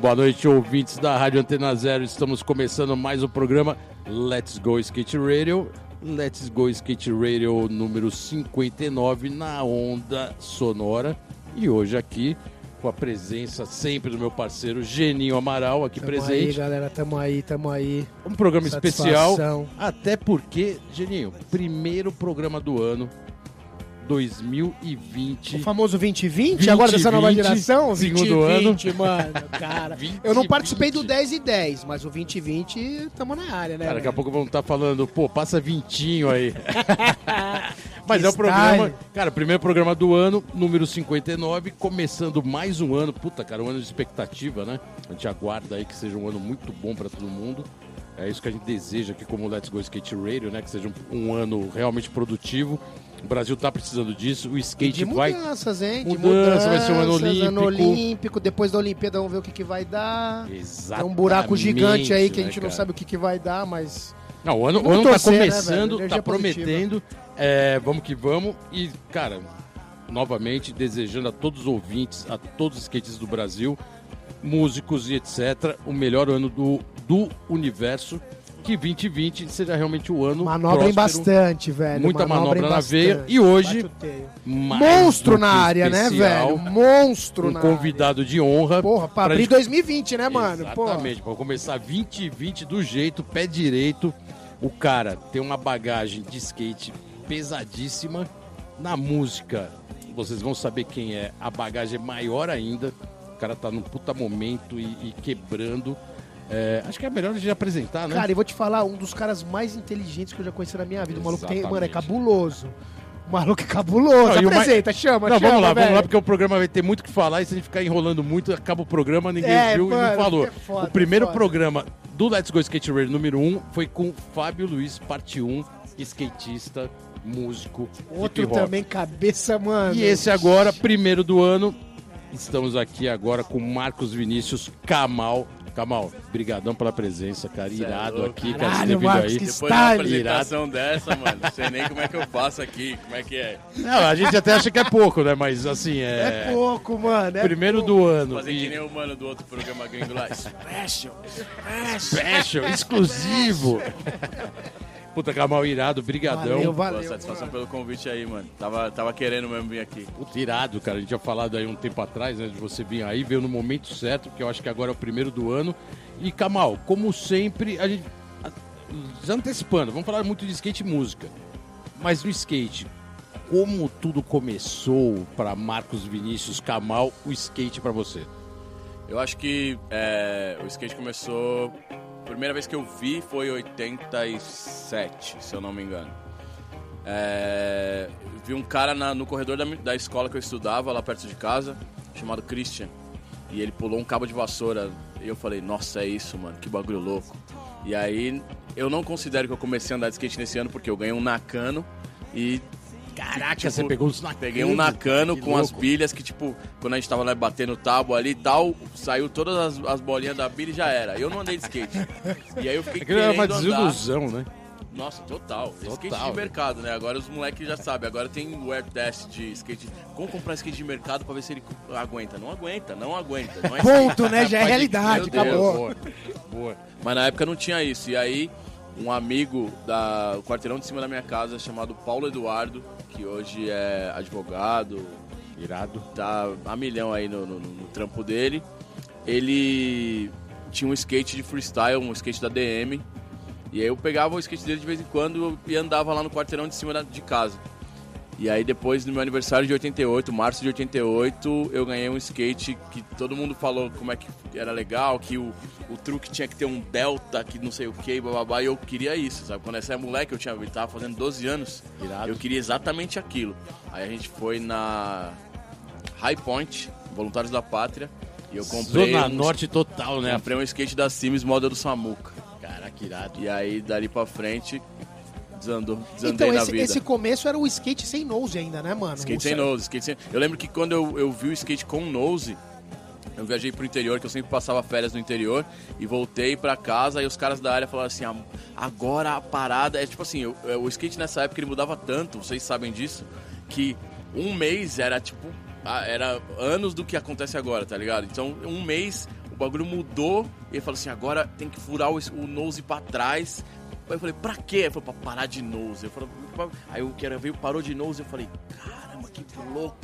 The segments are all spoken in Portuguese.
Boa noite, ouvintes da Rádio Antena Zero. Estamos começando mais o programa Let's Go Skate Radio. Let's Go Skate Radio número 59 na onda sonora. E hoje aqui com a presença sempre do meu parceiro Geninho Amaral aqui Tamo presente. aí, galera, tamo aí, tamo aí. Um programa Satisfação. especial, até porque, Geninho, primeiro programa do ano 2020. O famoso 2020, agora dessa nova 2020, geração? segundo ano. 2020, mano, cara. 20, Eu não participei do 20. 10 e 10, mas o 2020 tamo na área, né? Cara, daqui a pouco vamos estar falando, pô, passa vintinho aí. Mas Que é o programa, style. cara, primeiro programa do ano, número 59, começando mais um ano. Puta, cara, um ano de expectativa, né? A gente aguarda aí que seja um ano muito bom pra todo mundo. É isso que a gente deseja aqui como Let's Go Skate Radio, né? Que seja um, um ano realmente produtivo. O Brasil tá precisando disso. O skate De vai. mudanças, hein? De Mudança, mudanças, vai ser um ano ano olímpico. olímpico. Depois da Olimpíada vamos ver o que, que vai dar. Exatamente, É um buraco gigante aí que a né, gente não cara? sabe o que, que vai dar, mas. Não, o ano, o ano tá torcer, né, começando, velho? Energia tá prometendo. É, vamos que vamos. E, cara, novamente, desejando a todos os ouvintes, a todos os skatistas do Brasil, músicos e etc., o melhor ano do, do universo. Que 2020 seja realmente o ano. Manobrem próspero, bastante, velho. Muita manobra na bastante. veia. E hoje, Monstro na área, né, especial, velho? Monstro Um na convidado de honra. área. Porra, pra pra abrir gente- 2020, né, mano? Exatamente, para começar 2020 do jeito, pé direito. O cara tem uma bagagem de skate pesadíssima. Na música, vocês vão saber quem é. A bagagem é maior ainda. O cara tá num puta momento e, e quebrando. É, acho que é melhor a gente apresentar, né? Cara, e vou te falar, um dos caras mais inteligentes que eu já conheci na minha vida. O maluco tem, mano, é cabuloso. O maluco é cabuloso. Não, e o mais- Apresenta, chama, Não, chama, vamos lá, vamos velho. lá, porque o programa vai ter muito o que falar e se a gente ficar enrolando muito, acaba o programa, ninguém É, viu e mano, não falou. é foda, o primeiro é foda. programa do Let's Go Skate Radio número 1 foi com Fábio Luiz, parte 1, skatista, músico, Outro também, cabeça, mano. E esse agora, primeiro do ano, estamos aqui agora com Marcos Vinícius Kamal. Kamal, brigadão pela presença, cara, Cê é irado aqui, cara, Caralho, Marcos, aí. que Depois de uma Style. apresentação dessa, mano, não sei nem como é que eu faço aqui, como é que é. Não, a gente até acha que é pouco, né, mas assim, É é... pouco, mano. É primeiro pouco. do ano. Fazer e- que nem o mano do outro programa gringo lá. Special! Special, exclusivo. Puta, Kamal, irado, brigadão. Valeu, Boa valeu. satisfação mano. pelo convite aí, mano. Tava, tava querendo mesmo vir aqui. Puta, irado, cara. A gente tinha falado aí um tempo atrás, né, de você vir aí, veio no momento certo, porque eu acho que agora é o primeiro do ano. E, Kamal, como sempre, a gente... antecipando, vamos falar muito de skate e música. Mas no skate, como tudo começou para Marcos Vinícius Kamal, o skate pra você? Eu acho que é, o skate começou. Primeira vez que eu vi foi em 87, se eu não me engano. É, vi um cara na- no corredor da, da escola que eu estudava, lá perto de casa, chamado Christian. E ele pulou um cabo de vassoura. E eu falei, nossa, é isso, mano, que bagulho louco. E aí, eu não considero que eu comecei a andar de skate nesse ano, porque eu ganhei um Nakano e. Caraca, tipo, você pegou uns Nakano, Peguei um Nakano que com as louco. bilhas que, tipo, quando a gente tava lá batendo tábua ali e tal, saiu todas as, as bolinhas da bilha e já era. Eu não andei de skate. E aí eu fiquei Aquilo era uma querendo andar. desilusão, né? Nossa, total. Skate Total. de mercado, né? Agora os moleques já sabem. Agora tem o air test de skate. Como comprar skate de mercado pra ver se ele aguenta? Não aguenta, não aguenta. Não é Ponto, né? Já é realidade, Deus. acabou. Boa, boa. Mas na época não tinha isso. E aí, um amigo da o quarteirão de cima da minha casa, chamado Paulo Eduardo, que hoje é advogado, Irado. tá a milhão aí no, no- no trampo dele. Ele tinha um skate de freestyle, um skate da DM. E aí eu pegava o skate dele de vez em quando e andava lá no quarteirão de cima de casa. E aí depois, no meu aniversário de 88, março de 88, eu ganhei um skate que todo mundo falou como é que era legal, que o, o truque tinha que ter um delta, que não sei o que, bababá, e eu queria isso, sabe? Quando essa é moleque, eu tinha, eu tava fazendo 12 anos, Irado. eu queria exatamente aquilo. Aí a gente foi na High Point, Voluntários da Pátria, e eu comprei, Zona um, Norte total, né? comprei um skate da Sims model do Samuca. Caraca, irado. E aí, dali pra frente, desandou, desandei Então, na esse, vida. esse começo era o skate sem nose ainda, né, mano? Skate O sem nose, skate sem... Eu lembro que quando eu, eu vi o skate com nose, eu viajei pro interior, que eu sempre passava férias no interior, e voltei pra casa, e os caras da área falaram assim, "Ah, agora a parada... É tipo assim, eu- eu- o skate nessa época ele mudava tanto, vocês sabem disso, que um mês era tipo era anos do que acontece agora, tá ligado? Então, um mês, o bagulho mudou, e ele falou assim, agora tem que furar o, o nose pra trás. Aí eu falei, pra quê? Ele falou, pra parar de nose. Eu falei, "Pra-" aí o que era veio, parou de nose, eu falei, caramba, que louco.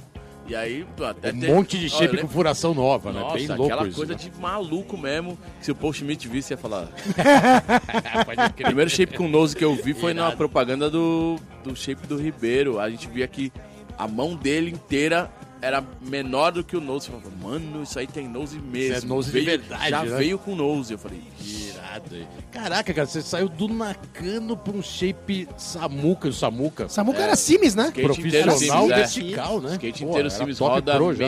E aí, até Um teve- monte de shape né? com furação nova, né? Nossa, Bem louco aquela isso, coisa né? de maluco mesmo. Se o Paul Schmidt visse, ia falar. O primeiro shape com nose que eu vi foi na Irado. propaganda do, do shape do Ribeiro. A gente via que a mão dele inteira era menor do que o nose. Eu falei, mano, isso aí tem nose mesmo. Isso é nose de Veio- verdade, Já né? veio com nose. Eu falei, Irado aí. Caraca, cara, você saiu do Nakano pra um shape Samuca, o Samuca. Samuca era Sims, né? skate inteiro Profissional Sims, é. vertical, né? Skate Pô, inteiro era Sims top roda pro já.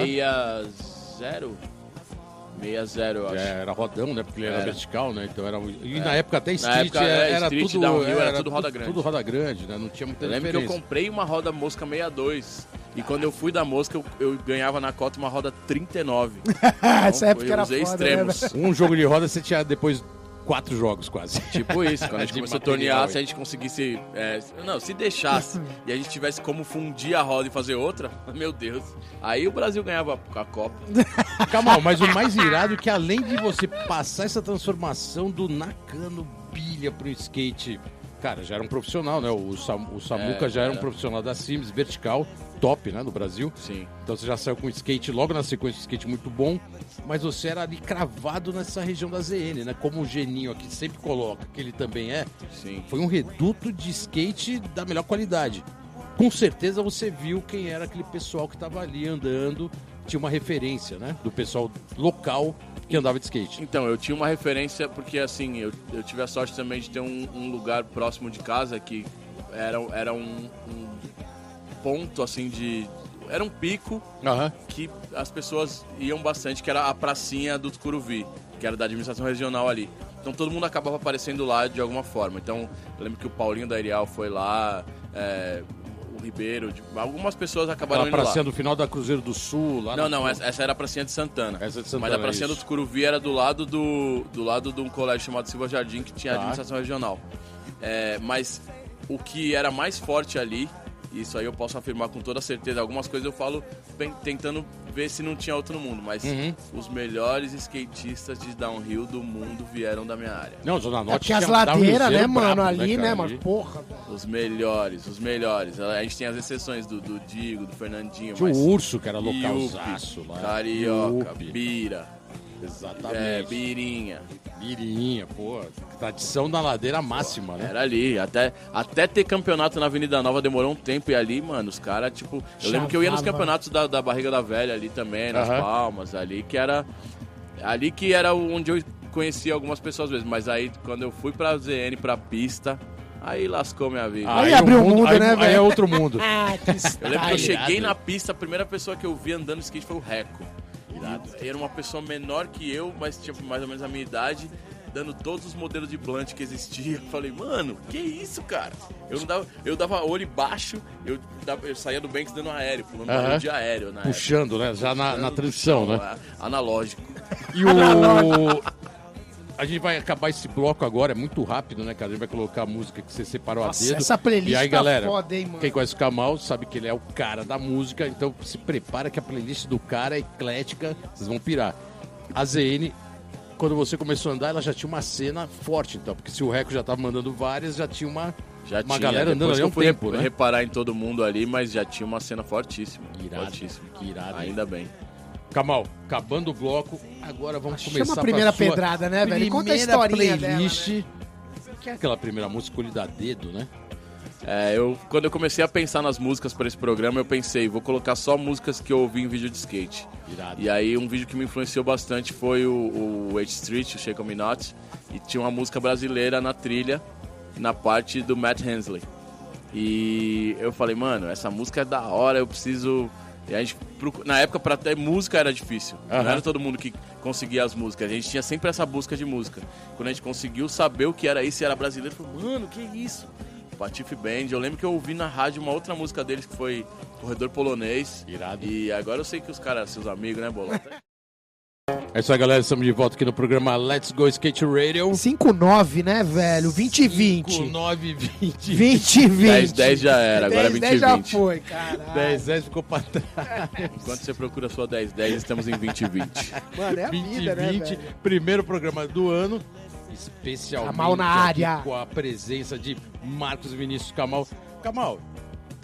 60. 60, eu acho. É, era rodão, né? Porque ele era Era. vertical, né? Então era. E na época até street época, era, é, era street, tudo. downhill, era tudo roda grande. Tudo roda grande, né? Não tinha muita Eu lembro que eu diferença. comprei uma roda mosca 62. E quando eu fui da mosca, eu, eu ganhava na cota uma roda 39. Essa Então, época eu era usei foda, né, extremos. velho? Um jogo de roda você tinha depois quatro jogos quase. Tipo isso, quando a gente começou a tornear, se a gente conseguisse. é, não, se deixasse e a gente tivesse como fundir a roda e fazer outra, meu Deus. Aí o Brasil ganhava a Copa. Calma, mas o mais irado é que além de você passar essa transformação do Nakano bilha pro skate, cara, já era um profissional, né? O, Sam, o Samuca É, já era um profissional da Sims, vertical, top, né, no Brasil. Sim. Então você já saiu com skate logo na sequência, um skate muito bom, mas você era ali cravado nessa região da ZN, né? Como o Geninho aqui sempre coloca, que ele também é, Sim. foi um reduto de skate da melhor qualidade. Com certeza você viu quem era aquele pessoal que estava ali andando, tinha uma referência, né? Do pessoal local que andava de skate. Então, eu tinha uma referência, porque assim, eu, eu tive a sorte também de ter um, um lugar próximo de casa que era, era um, um ponto assim de. Era um pico Aham. que as pessoas iam bastante, que era a pracinha do Tucuruvi, que era da administração regional ali. Então todo mundo acabava aparecendo lá de alguma forma. Então eu lembro que o Paulinho da Arial foi lá, é, Ribeiro, de- algumas pessoas acabaram Aquela indo lá. pracinha do final da Cruzeiro do Sul, lá Não, não, essa, essa era a pracinha de Santana. Essa é de Santana, Mas a pracinha do Tucuruvi era do lado do, do lado de um colégio chamado Silva Jardim, que tinha Tá. administração regional. É, mas o que era mais forte ali, isso aí eu posso afirmar com toda certeza, algumas coisas eu falo bem- tentando ver se não tinha outro no mundo, mas Uhum. os melhores skatistas de downhill do mundo vieram da minha área. Não, Zona É Norte porque as um ladeiras, né, mano, brabo, ali, né, mano? Porra, velho. Os melhores, os melhores. A gente tem as exceções do, do Digo, do Fernandinho, Tinha mas... o Urso, que era localzaço lá. Carioca, Yupi. Bira, é, Exatamente. Birinha. Mirinha, pô. Tradição da ladeira máxima, né? Era ali, até, até ter campeonato na Avenida Nova demorou um tempo e ali, mano, os caras, tipo. Eu lembro que eu ia nos Chavava. campeonatos da, da Barriga da Velha ali também, nas Aham. Palmas, ali que era. Ali que era onde eu conhecia algumas pessoas mesmo, mas aí quando eu fui pra ZN, pra pista, aí lascou minha vida. Aí o abriu o mundo, aí, né, Aí velho? é outro mundo. Ah, que Eu lembro que eu Irado. cheguei na pista, a primeira pessoa que eu vi andando skate foi o Reco. E Era uma pessoa menor que eu, mas tinha mais ou menos a minha idade, dando todos os modelos de blunt que existia. Falei, mano, que isso, cara? Eu não dava, eu dava olho baixo, eu, dava- eu saía do Banks dando aéreo, pulando barulho de aéreo. Puxando, né? Já na, na transição, né? Analógico. E o. A gente vai acabar esse bloco agora, é muito rápido, né, cara? A gente vai colocar a música que você separou Nossa, a dedo. essa playlist e aí, tá galera, foda, hein, mano? quem conhece o Kamal sabe que ele é o cara da música, então se prepara que a playlist do cara é eclética, vocês vão pirar. A ZN, quando você começou a andar, ela já tinha uma cena forte, então, porque se o Reco já tava mandando várias, já tinha uma, Já uma tinha, galera andando depois ali um fui tempo, né? reparar em todo mundo ali, mas já tinha uma cena fortíssima. Irado, fortíssima. que irado. Ainda bem. Kamal, acabando o bloco, agora vamos Chama começar a primeira sua pedrada, né, velho? Conta a historinha playlist, que é aquela primeira música escolhida a dedo, né? É, eu, quando eu comecei a pensar nas músicas para esse programa, eu pensei, vou colocar só músicas que eu ouvi em vídeo de skate. Irado. E aí um vídeo que me influenciou bastante foi o, o H Street, o Shake Me Not, e tinha uma música brasileira na trilha, na parte do Matt Hensley. E eu falei, mano, essa música é da hora, eu preciso... E a gente, na época, pra ter música era difícil. Aham. Não era todo mundo que conseguia as músicas. A gente tinha sempre essa busca de música. Quando a gente conseguiu saber o que era isso e era brasileiro, eu falei, mano, que isso? Patife Band. Eu lembro que eu ouvi na rádio uma outra música deles que foi Corredor Polonês. Irado. E agora eu sei que os caras, seus amigos, né, Bolota? É isso aí, galera. Estamos de volta aqui no programa Let's Go Skate Radio. 5-9, né, velho? 20 e 20. 9, 20. 20 e 20. 10, 10 já era, agora é 20 10 e já 20. foi, caralho. 10, 10 ficou pra trás. Enquanto você procura a sua 10, 10, estamos em 20 e 20. Mano, é a 20 vida, e né, 20. velho? Primeiro programa do ano. Especialmente Kamal na área. com a presença de Marcos Vinícius Kamal. Kamal,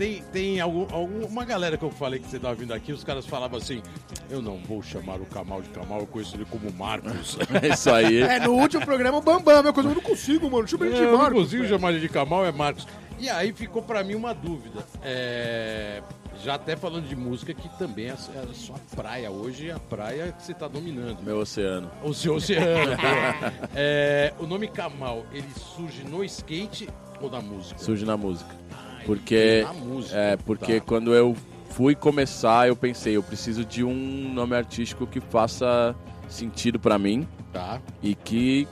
tem, tem algum, algum- uma galera que eu falei que você tava vindo aqui, os caras falavam assim: eu não vou chamar o Kamal de Kamal, eu conheço ele como Marcos. É isso aí. É, no último programa o Bambam, meu coisa, eu não consigo, mano. Chama ele de É, eu não Marcos. consigo chamar ele de Kamal, é Marcos. E aí ficou pra mim uma dúvida. É, Já até falando de música, que também é a é sua praia hoje, é a praia que você tá dominando. Meu oceano. O seu oceano. É, o nome Kamal, ele surge no skate ou na música? Surge na música. Porque, música. é, porque Tá. quando eu fui começar, eu pensei, eu preciso de um nome artístico que faça sentido pra mim Tá. e que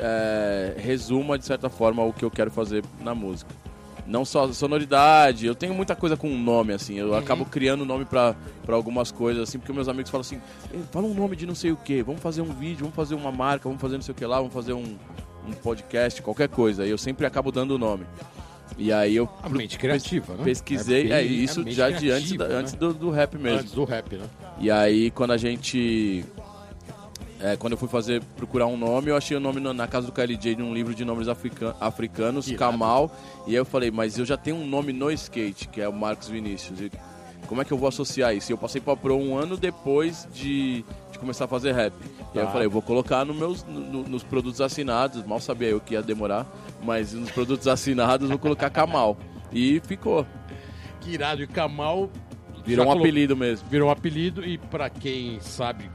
é, resuma, de certa forma, o que eu quero fazer na música. Não só sonoridade, eu tenho muita coisa com nome, assim, eu acabo criando nome pra, pra algumas coisas, assim, porque meus amigos falam assim, "Ei, fala um nome de não sei o que, vamos fazer um vídeo, vamos fazer uma marca, vamos fazer não sei o que lá, vamos fazer um, um podcast, qualquer coisa, e eu sempre acabo dando o nome. E aí eu A mente criativa, né? pesquisei, bem- é, isso já de antes, da- né? antes do, do rap mesmo. Antes do rap, né? E aí, quando a gente. é, quando eu fui fazer, procurar um nome, eu achei o nome no- na casa do KLJ de um livro de nomes africa- africanos, Irado. Kamal. E aí eu falei, mas eu já tenho um nome no skate, que é o Marcos Vinícius. E como é que eu vou associar isso? E eu passei pra Pro um ano depois de, de começar a fazer rap. E aí eu Tá. falei, eu vou colocar no meus, no- no- nos produtos assinados, mal sabia eu que ia demorar, mas nos produtos assinados vou colocar Kamal. E ficou. Que irado. E Kamal. Virou um colocou- apelido mesmo. Virou um apelido e pra quem sabe,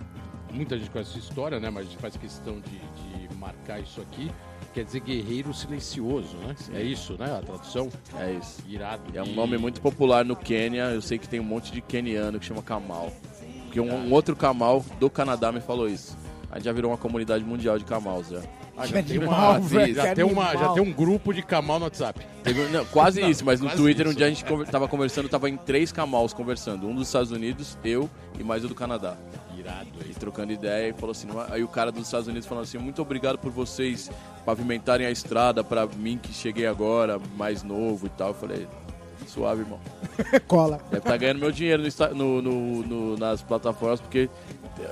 muita gente conhece essa história, né? Mas a gente faz questão de, de marcar isso aqui. Quer dizer guerreiro silencioso, né? É isso, né? A tradução. É isso. Irado. É um nome muito popular no Quênia. Eu sei que tem um monte de queniano que chama Kamal. Porque um, um outro Kamal do Canadá me falou isso. Aí já virou uma comunidade mundial de Kamals já. Ah, já tem animal, uma, velho, já, tem uma, já animal. tem um grupo de Kamal no WhatsApp. Teve- não, quase Não, isso, mas no Twitter um isso. dia a gente conver- tava conversando, tava em três Kamals conversando. Um dos Estados Unidos, eu e mais o do Canadá. Irado E trocando ideia e falou assim, aí o cara dos Estados Unidos falando assim, muito obrigado por vocês pavimentarem a estrada pra mim que cheguei agora, mais novo e tal. Eu falei, suave, irmão. Cola. Deve estar ganhando meu dinheiro no no- no- no- nas plataformas, porque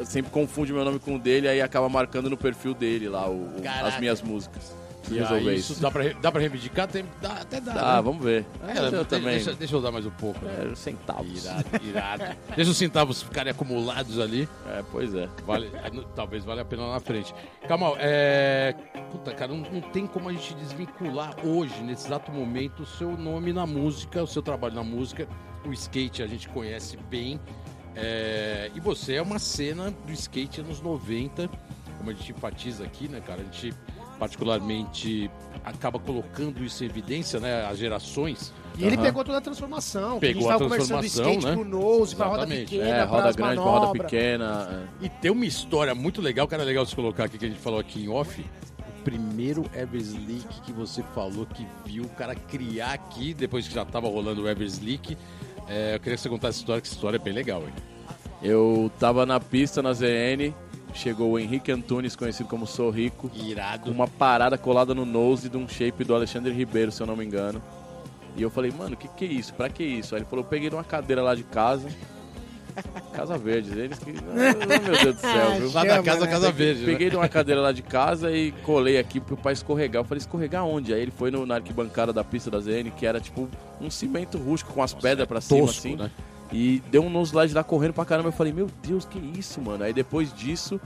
sempre confunde meu nome com o dele, aí acaba marcando no perfil dele lá o- as minhas músicas. E Resolver aí, isso. isso dá pra, dá pra reivindicar? Tem, dá, até dá. Tá, né? vamos ver. É, eu deixa, também. Deixa, deixa eu dar mais um pouco. né? É, centavos. Irado, irado. Deixa os centavos ficarem acumulados ali. É, pois é. Vale, talvez valha a pena lá na frente. Kamal, é. Puta, cara, não, não tem como a gente desvincular hoje, nesse exato momento, o seu nome na música, o seu trabalho na música. O skate a gente conhece bem. é, e você é uma cena do skate anos 90, como a gente enfatiza aqui, né, cara? A gente particularmente acaba colocando isso em evidência, né? As gerações. E ele Aham. pegou toda a transformação. que Pegou a a gente tava conversando do transformação, skate né? pro nose, pra roda Exatamente. pequena, É, roda grande pra roda pequena. é. E tem uma história muito legal, cara, é legal você colocar aqui que a gente falou aqui em off. O primeiro Eversleek que você falou que viu o cara criar aqui, depois que já tava rolando o Eversleek. É, eu queria que você contasse essa história, que essa história é bem legal, hein? Eu tava na pista na ZN, chegou o Henrique Antunes, conhecido como Sou Rico, com Irado. uma parada colada no nose de um shape do Alexandre Ribeiro, se eu não me engano. E eu falei, mano, o que, que é isso? Pra que isso? Aí ele falou, eu peguei numa cadeira lá de casa. Casa Verde, eles que. Ah, meu Deus do céu, viu? Lá da casa, né? Casa Verde. né? Peguei de uma cadeira lá de casa e colei aqui pro pai escorregar. Eu falei, escorregar onde? Aí ele foi no, na arquibancada da pista da ZN, que era tipo um cimento rústico com as pedras pra cima, Tosco, assim. né? E deu um nose slide lá correndo pra caramba. Eu falei, meu Deus, que isso, mano? Aí depois disso,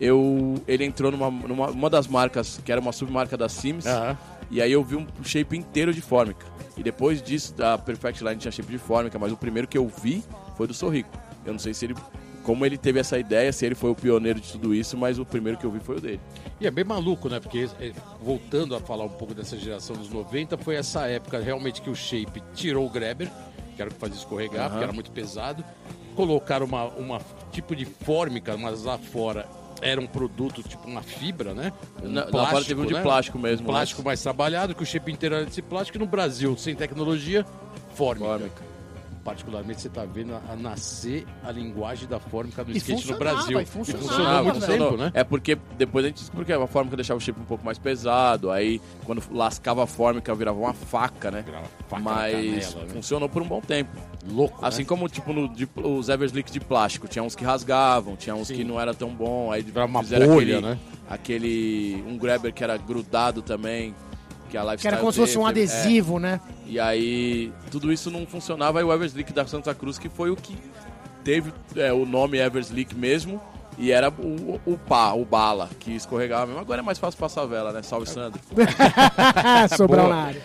eu ele entrou numa, numa uma das marcas, que era uma submarca da Sims. Aham. E aí eu vi um shape inteiro de fórmica. E depois disso, da Perfect Line tinha shape de fórmica, mas o primeiro que eu vi foi do Sorrico. Eu não sei se ele. Como ele teve essa ideia, se ele foi o pioneiro de tudo isso, mas o primeiro que eu vi foi o dele. E é bem maluco, né? Porque, é, voltando a falar um pouco dessa geração dos 90, foi essa época realmente que o Shape tirou o Grabber, que era o que fazia escorregar, Aham. porque era muito pesado. Colocaram uma, uma tipo de fórmica, mas lá fora era um produto tipo uma fibra, né? Um Na- lá fora teve um de né? plástico mesmo, Um plástico mas- mais trabalhado, que o shape inteiro era desse plástico. E no Brasil, sem tecnologia, fórmica. Fórmica. Particularmente, você tá vendo a, a nascer a linguagem da fórmica do E skate no Brasil. e funcionava, Funcionava, muito funcionou. tempo, né? É porque depois a gente descobriu que forma que deixava o shape um pouco mais pesado, aí quando lascava a fórmica virava uma faca, né? Virava faca Mas canela, né? funcionou por um bom tempo. Louco, Assim né? como tipo no, de- os Everslick de plástico, tinha uns que rasgavam, tinha uns Sim. que não era tão bom, aí Virava uma fizeram bolha, aquele, né? aquele um grabber que era grudado também, que a Que era como se fosse um é. adesivo, né? E aí tudo isso não funcionava, e o Everslick da Santa Cruz que foi o que teve é, o nome Everslick mesmo. E era o, o pá, o bala, que escorregava mesmo. Agora é mais fácil passar a vela, né? Salve, Sandro. Sobral Boa. na área.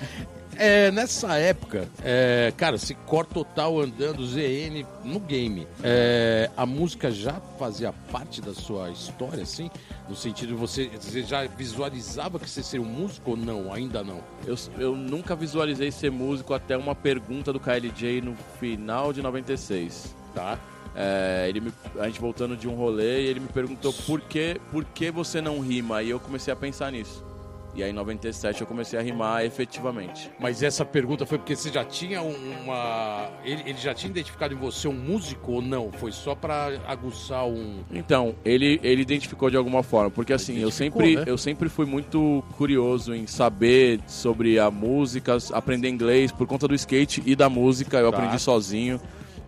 É, nessa época, é, cara, se Core Total andando, ZN no game, é, a música já fazia parte da sua história, assim? No sentido de você, você já visualizava que você seria um músico ou não? Ainda não. Eu, eu nunca visualizei ser músico até uma pergunta do KLJ no final de 96. Tá? É, ele me- a gente voltando de um rolê e ele me perguntou por que, por que você não rima? E eu comecei a pensar nisso. E aí em 97 eu comecei a rimar efetivamente. Mas essa pergunta foi porque você já tinha um- uma. Ele, ele já tinha identificado em você um músico ou não? Foi só pra aguçar um. Então, ele, ele identificou de alguma forma, porque assim, eu sempre, né? eu sempre fui muito curioso em saber sobre a música, aprender inglês por conta do skate e da música, eu Tá. aprendi sozinho.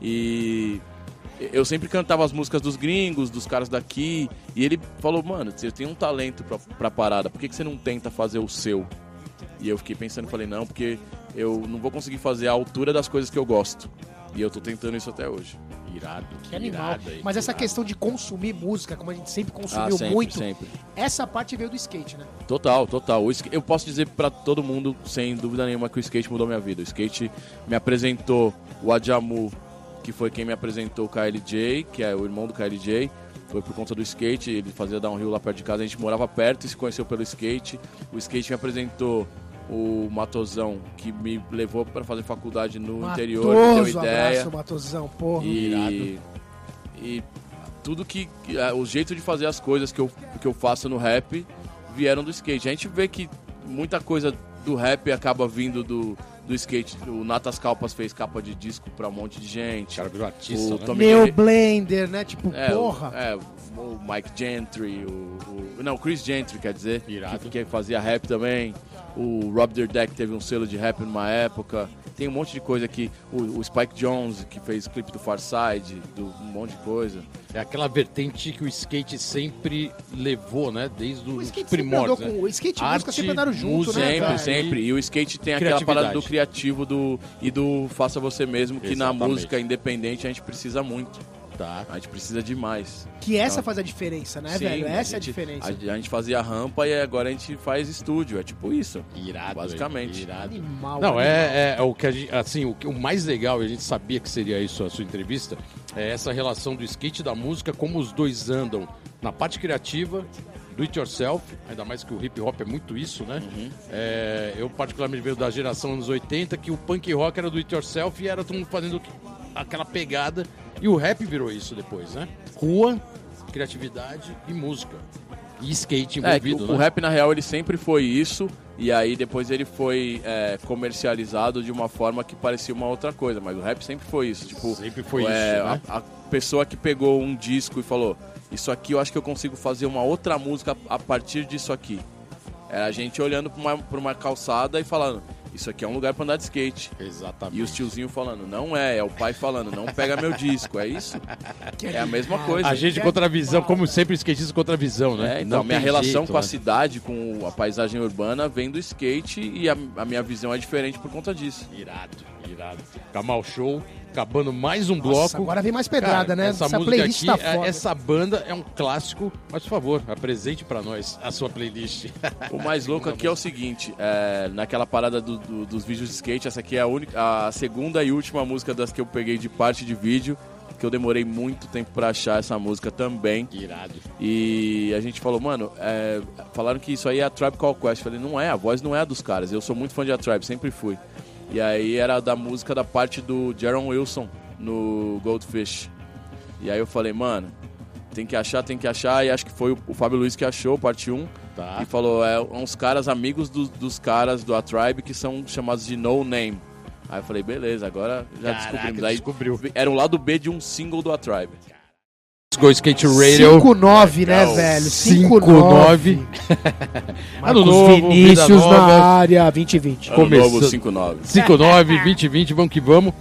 E eu sempre cantava as músicas dos gringos, dos caras daqui, e ele falou, mano, você tem um talento pra, pra parada, por que, que você não tenta fazer o seu? E eu fiquei pensando, falei, não, porque eu não vou conseguir fazer a altura das coisas que eu gosto. E eu tô tentando isso até hoje. Irado. Que animal. irado aí, Mas essa irado. questão de consumir música, como a gente sempre Ah, consumiu sempre, muito, sempre. essa parte veio do skate, né? Total, total. Eu posso dizer pra todo mundo, sem dúvida nenhuma, que o skate mudou minha vida. O skate me apresentou o Adjamu, que foi quem me apresentou o KLJ, que é o irmão do KLJ. Foi por conta do skate, ele fazia downhill lá perto de casa, a gente morava perto e se conheceu pelo skate. O skate me apresentou o Matosão, que me levou pra fazer faculdade no interior, me deu Matoso, ideia. abraço, Matosão, porra. E, e tudo que. O jeito de fazer as coisas que eu, que eu faço no rap vieram do skate. A gente vê que muita coisa do rap acaba vindo do, do skate. O Natas Calpas fez capa de disco pra um monte de O gente. cara virou artista, O né? Tommy Meu Blender, né? Tipo, é, porra. O, é, o Mike Gentry, o, o- Não, o Chris Gentry, quer dizer. Irado. Que, que fazia rap também. O Rob Deck teve um selo de rap numa época. Tem um monte de coisa aqui. O, o Spike Jones, que fez clipe do Farside, do um monte de coisa. É aquela vertente que o skate sempre levou, né? Desde O os primórdios, né? com. O skate e música sempre andaram junto, música, né? Sempre, cara? sempre. E o skate tem aquela parada do. Criativo do, e do faça você mesmo, que na Exatamente. música independente a gente precisa muito. Tá. A gente precisa demais. Que essa Então, faz a diferença, né, Sim, velho? Essa é a gente- diferença. A, a gente fazia rampa e agora a gente faz estúdio. É tipo isso. Irado. Basicamente. Irado. Animal. Não, animal. é, é o que a gente, assim, o, que- o mais legal, e a gente sabia que seria isso a sua entrevista, é essa relação do skate e da música, como os dois andam na parte criativa, do it yourself, ainda mais que o hip hop é muito isso, né? Uhum. É, eu particularmente veio da geração anos 80, que o punk rock era do it yourself e era todo mundo fazendo aquela pegada, e o rap virou isso depois, né? Rua, criatividade e música. E skate É, envolvido, o, o né? rap, na real, ele sempre foi isso. E aí depois ele foi é, comercializado de uma forma que parecia uma outra coisa. Mas o rap sempre foi isso. Tipo, Sempre foi é, isso, né? a, a pessoa que pegou um disco e falou: Isso aqui eu acho que eu consigo fazer uma outra música a partir disso aqui. Era a gente olhando pra uma, pra uma calçada e falando: Isso aqui é um lugar pra andar de skate. Exatamente. E os tiozinhos falando: Não é, é o pai falando: Não pega meu disco. É isso? É a mesma coisa. A gente contra a visão, como sempre, skatista contra a visão, né? É, então, Não minha relação jeito, com a né? cidade, com a paisagem urbana, vem do skate e a, a minha visão é diferente por conta disso. Irado, irado. Kamal Show, acabando mais um Nossa, bloco. agora vem mais pedrada, Cara, né? Essa, Essa música playlist aqui, tá é- foda. essa banda é um clássico, mas por favor, apresente pra nós a sua playlist. O mais louco aqui é o seguinte, é, naquela parada do- do- dos vídeos de skate, essa aqui é a, única, a segunda e última música das que eu peguei de parte de vídeo, que eu demorei muito tempo pra achar essa música também. Irado. E a gente falou, mano, é, falaram que isso aí é a Tribe Call Quest. Eu falei, não é, a voz não é a dos caras. Eu sou muito fã de A Tribe, sempre fui. E aí era da música da parte do Jaron Wilson no Goldfish. E aí eu falei, mano, tem que achar, tem que achar. E acho que foi o, o Fábio Luiz que achou, parte 1. Tá. E falou, é uns caras amigos dos, dos caras do A Tribe que são chamados de No Name. Aí eu falei, beleza, agora já Caraca, descobrimos. Aí descobriu. era o lado B de um single do A Tribe. Go Skate Radio. 5-9, né, velho? 5-9. 5-9. Ano novo, Vinícius na área, 2020. Ano Começou. novo 5-9. 59, 2020, vamos que vamos.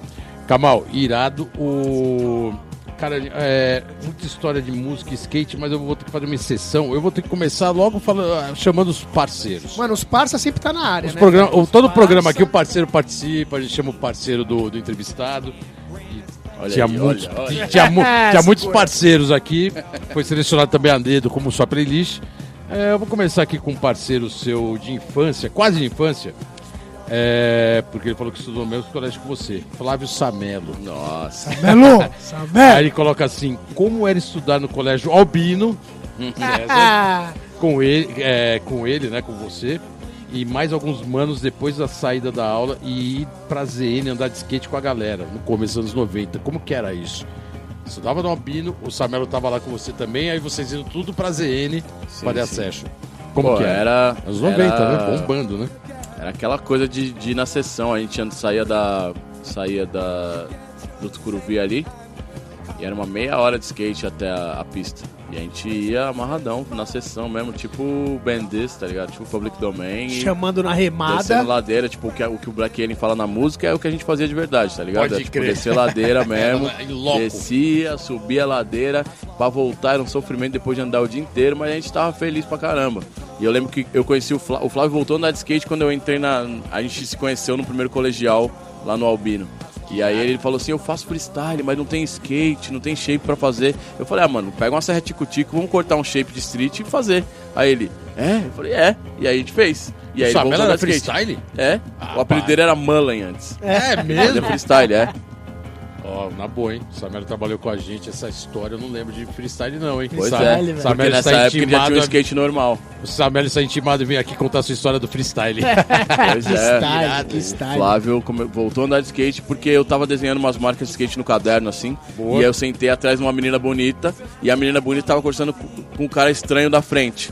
Kamal, irado. O. Cara, é muita história de música e skate, mas eu vou ter que fazer uma exceção. Eu vou ter que começar logo falando, chamando os parceiros. Mano, os parça sempre tá na área, Os né? programa- todo Os programa parça- aqui o parceiro participa, a gente chama o parceiro do, do entrevistado. Olha tinha, aí, muitos, olha, olha. tinha mu- tinha muitos parceiros aqui. Foi selecionado também a dedo como sua playlist. É, eu vou começar aqui com um parceiro seu de infância, quase de infância. É, porque ele falou que estudou no mesmo colégio que você. Flávio Samelo. Nossa. Melo! Aí Samelo! ele coloca assim: como era estudar no colégio Albino, César, Ah, com ele, é, com ele, né, com você, e mais alguns manos depois da saída da aula e ir pra ZN andar de skate com a galera, no começo dos anos 90. Como que era isso? Estudava no Albino, o Samelo tava lá com você também, aí vocês iam tudo pra ZN Sim, fazer a sim. session. Como Pô, que era? Anos 90, era- né? Bombando, né? Era aquela coisa de, de ir na sessão, a gente saía da. saía da. do Tucuruvi ali. E era uma meia hora de skate até a, a pista. E a gente ia amarradão na sessão mesmo, tipo Bandits, tá ligado? Tipo Public Domain. chamando na Descendo remada. ladeira, tipo, o que, o que o Black Alien fala na música é o que a gente fazia de verdade, tá ligado? Pode É, tipo, crer. descer ladeira mesmo. Loco. descia, subia a ladeira, pra voltar era um sofrimento depois de andar o dia inteiro, mas a gente tava feliz pra caramba. E eu lembro que eu conheci o Flávio, o Flávio voltou a andar de skate quando eu entrei na. A gente se conheceu no primeiro colegial lá no Albino. E aí ele falou assim, eu faço freestyle, mas não tem skate, não tem shape pra fazer. Eu falei, ah, mano, pega uma serra tico-tico, vamos cortar um shape de street e fazer. Aí ele, é? Eu falei, é. E aí a gente fez. E aí o ele voltou Samelo a era skate. freestyle? É, Ah, o apelido para. dele era Mullen antes. É Ele mesmo? é freestyle, é. Ó, na boa, hein? O Samelo trabalhou com a gente, essa história eu não lembro de freestyle não, hein? Pois Sa- Freestyle, é, velho. porque nessa está época ele já tinha um intimado, skate normal. o Samelo está intimado em vir aqui contar a sua história do freestyle. Pois é. style, irado. que style. Flávio come- voltou a andar de skate porque eu tava desenhando umas marcas de skate no caderno, assim. Boa. E aí eu sentei atrás de uma menina bonita. E a menina bonita tava conversando com, com um cara estranho da frente.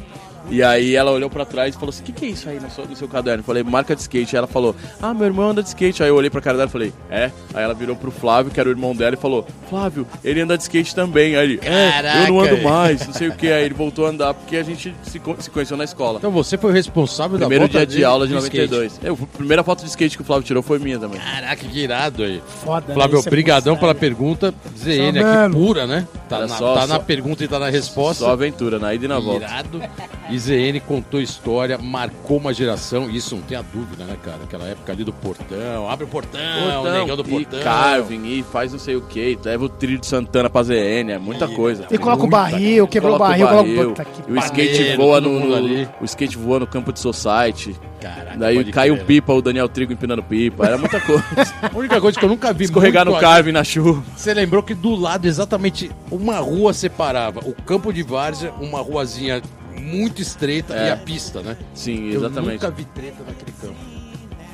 E aí ela olhou pra trás e falou assim: O que, que é isso aí no seu, no seu caderno? Eu falei: Marca de skate. Aí ela falou: Ah, meu irmão anda de skate. Aí eu olhei pra cara dela e falei: É. Aí ela virou pro Flávio, que era o irmão dela, e falou: Flávio, ele anda de skate também. Aí ele: É, eu não ando mais, não sei o que. Aí ele voltou a andar porque a gente se, se conheceu na escola. Então você foi o responsável Primeiro da volta dia de dele aula de skate. 92. Eu, a primeira foto de skate que o Flávio tirou foi minha também. Caraca, que irado aí. Foda, né? Flávio, é brigadão muito pela pergunta. ZN aqui Samelo. pura, né? Tá, na, só- tá só- na pergunta e tá na resposta. Só aventura, na ida e na volta. Irado. E ZN contou história, marcou uma geração. Isso não tem a dúvida, né, cara? Aquela época ali do portão. Abre o portão, o negão do e portão. carving, e faz não sei o que, leva o trilho de Santana pra ZN, é muita coisa. E coloca o barril, quebrou o Coloca barril, coloca e o skate voa no, no- ali. o skate voa no campo de society. Caraca, Daí pode cai um crer. pipa, o Daniel Trigo empinando pipa. Era muita coisa. A única coisa que eu nunca vi Escorregar no carving na chuva. Você lembrou que do lado, exatamente, uma rua separava o campo de várzea, uma ruazinha muito estreita É. e a pista, né? Sim, Eu exatamente. nunca vi treta naquele campo.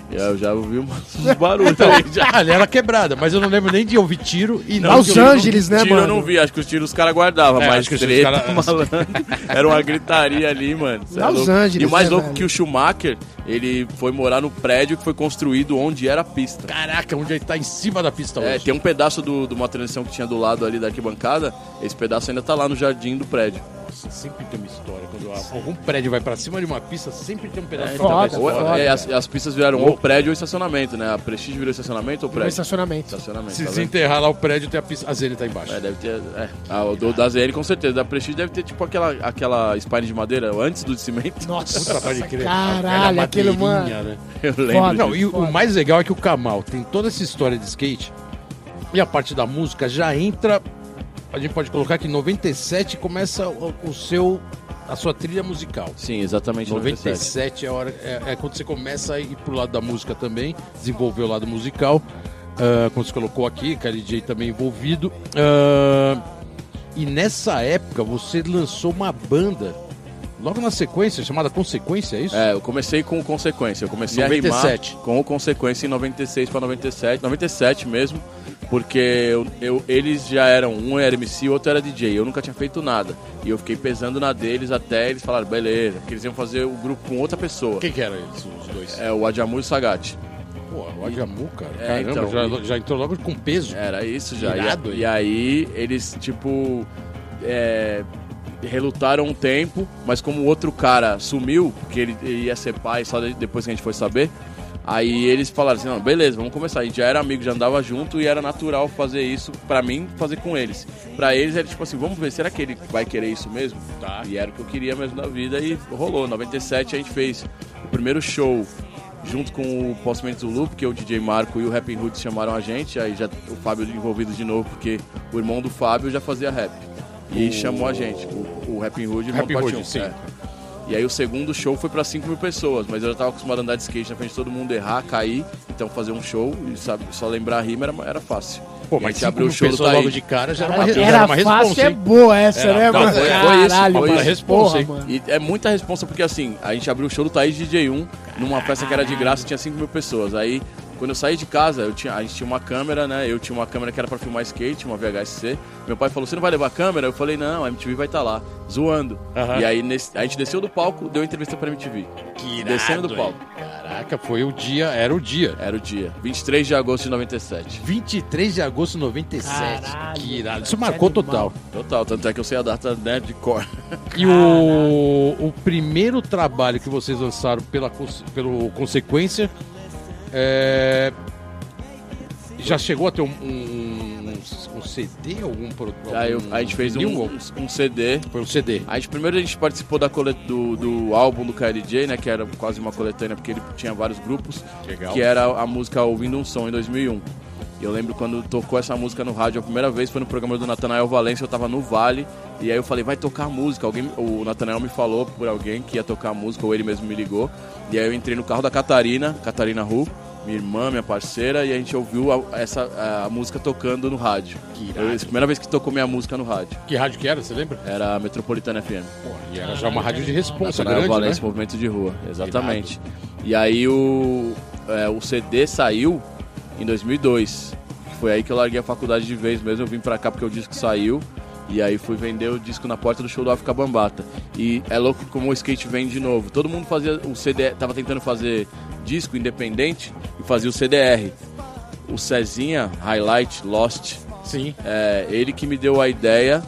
Eu já ouvi uns barulhos ali. Já. Ah, ela era quebrada, mas eu não lembro nem de ouvir tiro e não Los Angeles, né, tiro mano? eu não vi, acho que os tiros os caras guardavam, É, mas acho que os treta, cara- malandro. Era uma gritaria ali, mano. É Los louco. Angeles, E o mais né, louco velho? que o Schumacher, ele foi morar no prédio que foi construído onde era a pista. Caraca, onde ele tá em cima da pista É, hoje. tem um pedaço do, de uma transição que tinha do lado ali da arquibancada, esse pedaço ainda tá lá no jardim do prédio. Nossa, sempre tem uma história. Algum prédio vai pra cima de uma pista, sempre tem um pedaço É, pra foda, trás. Ou- foda. é, as, as pistas viraram ou prédio ou estacionamento, né? A Prestige virou estacionamento ou prédio? estacionamento. Estacionamento, Se tá vendo? desenterrar lá o prédio, tem a pista. A Zene tá embaixo. É, deve ter. É. Ah, o do, da ZL com certeza. Da Prestige deve ter tipo aquela, aquela spine de madeira antes do de cimento. Nossa, Puta, pode crer. caralho, Aquela aquele madeirinha, mano. né? Eu lembro. Foda. Não, e o- o Foda. mais legal é que o Kamal tem toda essa história de skate e a parte da música já entra. A gente pode colocar que em 97 começa o, o seu. A sua trilha musical. Sim, exatamente. 97. 97 é, hora, é, é quando você começa a ir pro lado da música também, desenvolver o lado musical. como você colocou aqui, KLJ também envolvido. Ah, e nessa época você lançou uma banda, logo na sequência, chamada Consequência, é isso? É, eu comecei com o Consequência. Eu comecei a 97. queimar com o Consequência em 96 para 97. 97 mesmo, porque eu, eu- eles já eram, um era MC e o outro era DJ. Eu nunca tinha feito nada. E eu fiquei pesando na deles até eles falaram, beleza, que eles iam fazer o grupo com outra pessoa. Quem que era eles, os dois? É o Adjamu e o Sagat. Pô, o Ajamu, cara. É, Caramba, então, já, e- já entrou logo com peso. Era isso já. E, Irado, hein? e aí eles, tipo, é, relutaram um tempo, mas como o outro cara sumiu, porque ele ia ser pai só de- depois que a gente foi saber, aí eles falaram assim, não, beleza, vamos começar. A gente já era amigo, já andava junto e era natural fazer isso pra mim, fazer com eles. Pra eles era tipo assim, vamos ver, será que ele vai querer isso mesmo? Tá. E era o que eu queria mesmo da vida e rolou. Em 97 a gente fez o primeiro show junto com o Postamento Zulu, porque o DJ Marco e o Rap Roots chamaram a gente, aí já o Fábio envolvido de novo, porque o irmão do Fábio já fazia rap. E chamou a gente, o, o Rap Hood, irmão Rap Hood, sim. é. E aí o segundo show foi pra 5 mil pessoas, mas eu já tava acostumado a andar de skate na frente de todo mundo errar, cair, então fazer um show e sabe, só lembrar a rima era, era fácil. Pô, mas cinco abriu o show do pessoas Taí. logo de cara já era uma, Era, era uma responsa, fácil, é boa essa, Era, né, não, mano? foi- foi isso, Caralho, foi isso. Responsa, Porra. E é muita responsa porque assim, a gente abriu o show do Thaís DJ1 numa festa que era de graça e tinha 5 mil pessoas. Aí, quando eu saí de casa, eu tinha, a gente tinha uma câmera, né? Eu tinha uma câmera que era pra filmar skate, uma VHSC. Meu pai falou: Você não vai levar a câmera? Eu falei: Não, a MTV vai estar lá, zoando. Aham. E aí nesse- a gente desceu do palco, deu entrevista pra MTV. Que irado, Descendo do hein? palco. Caraca, foi o dia, era o dia. Era o dia, 23 de agosto de 97. 23 de agosto de 97. Caralho, que irado. Isso que marcou total. Total, tanto é que eu sei a data né, de cor. E o, o primeiro trabalho que vocês lançaram pela, pelo Consequência é, já chegou a ter um, um, um CD? Algum, pro- Aí eu- a gente fez um, um CD Foi um CD. A gente, primeiro a gente participou da colet do, do álbum do KLJ, né? Que era quase uma coletânea, porque ele tinha vários grupos. Legal. Que era a música Ouvindo um Som, em 2001. E eu lembro quando tocou essa música no rádio a primeira vez, foi no programa do Natanael Valência, eu tava no Vale. E aí eu falei, vai tocar a música. Alguém, o Natanael me falou por alguém que ia tocar a música, ou ele mesmo me ligou. E aí eu entrei no carro da Catarina, Catarina Ru, minha irmã, minha parceira, e a gente ouviu a, essa, a, música tocando no rádio. Que Eu, a primeira vez que tocou minha música no rádio. Que rádio que era, você lembra? Era a Metropolitana FM. Pô, e era já uma rádio de responsa Natanael grande, Valência, né? Movimento de Rua, exatamente. E aí o, é, o CD saiu em 2002. Foi aí que eu larguei a faculdade de vez mesmo. Eu vim pra cá porque o disco saiu. E aí fui vender o disco na porta do show do África Bambata. E é louco como o skate vem de novo. Todo mundo fazia o CD, tava tentando fazer disco independente e fazia o CDR. O Cezinha, Highlight, Lost, Sim. é, ele que me deu a ideia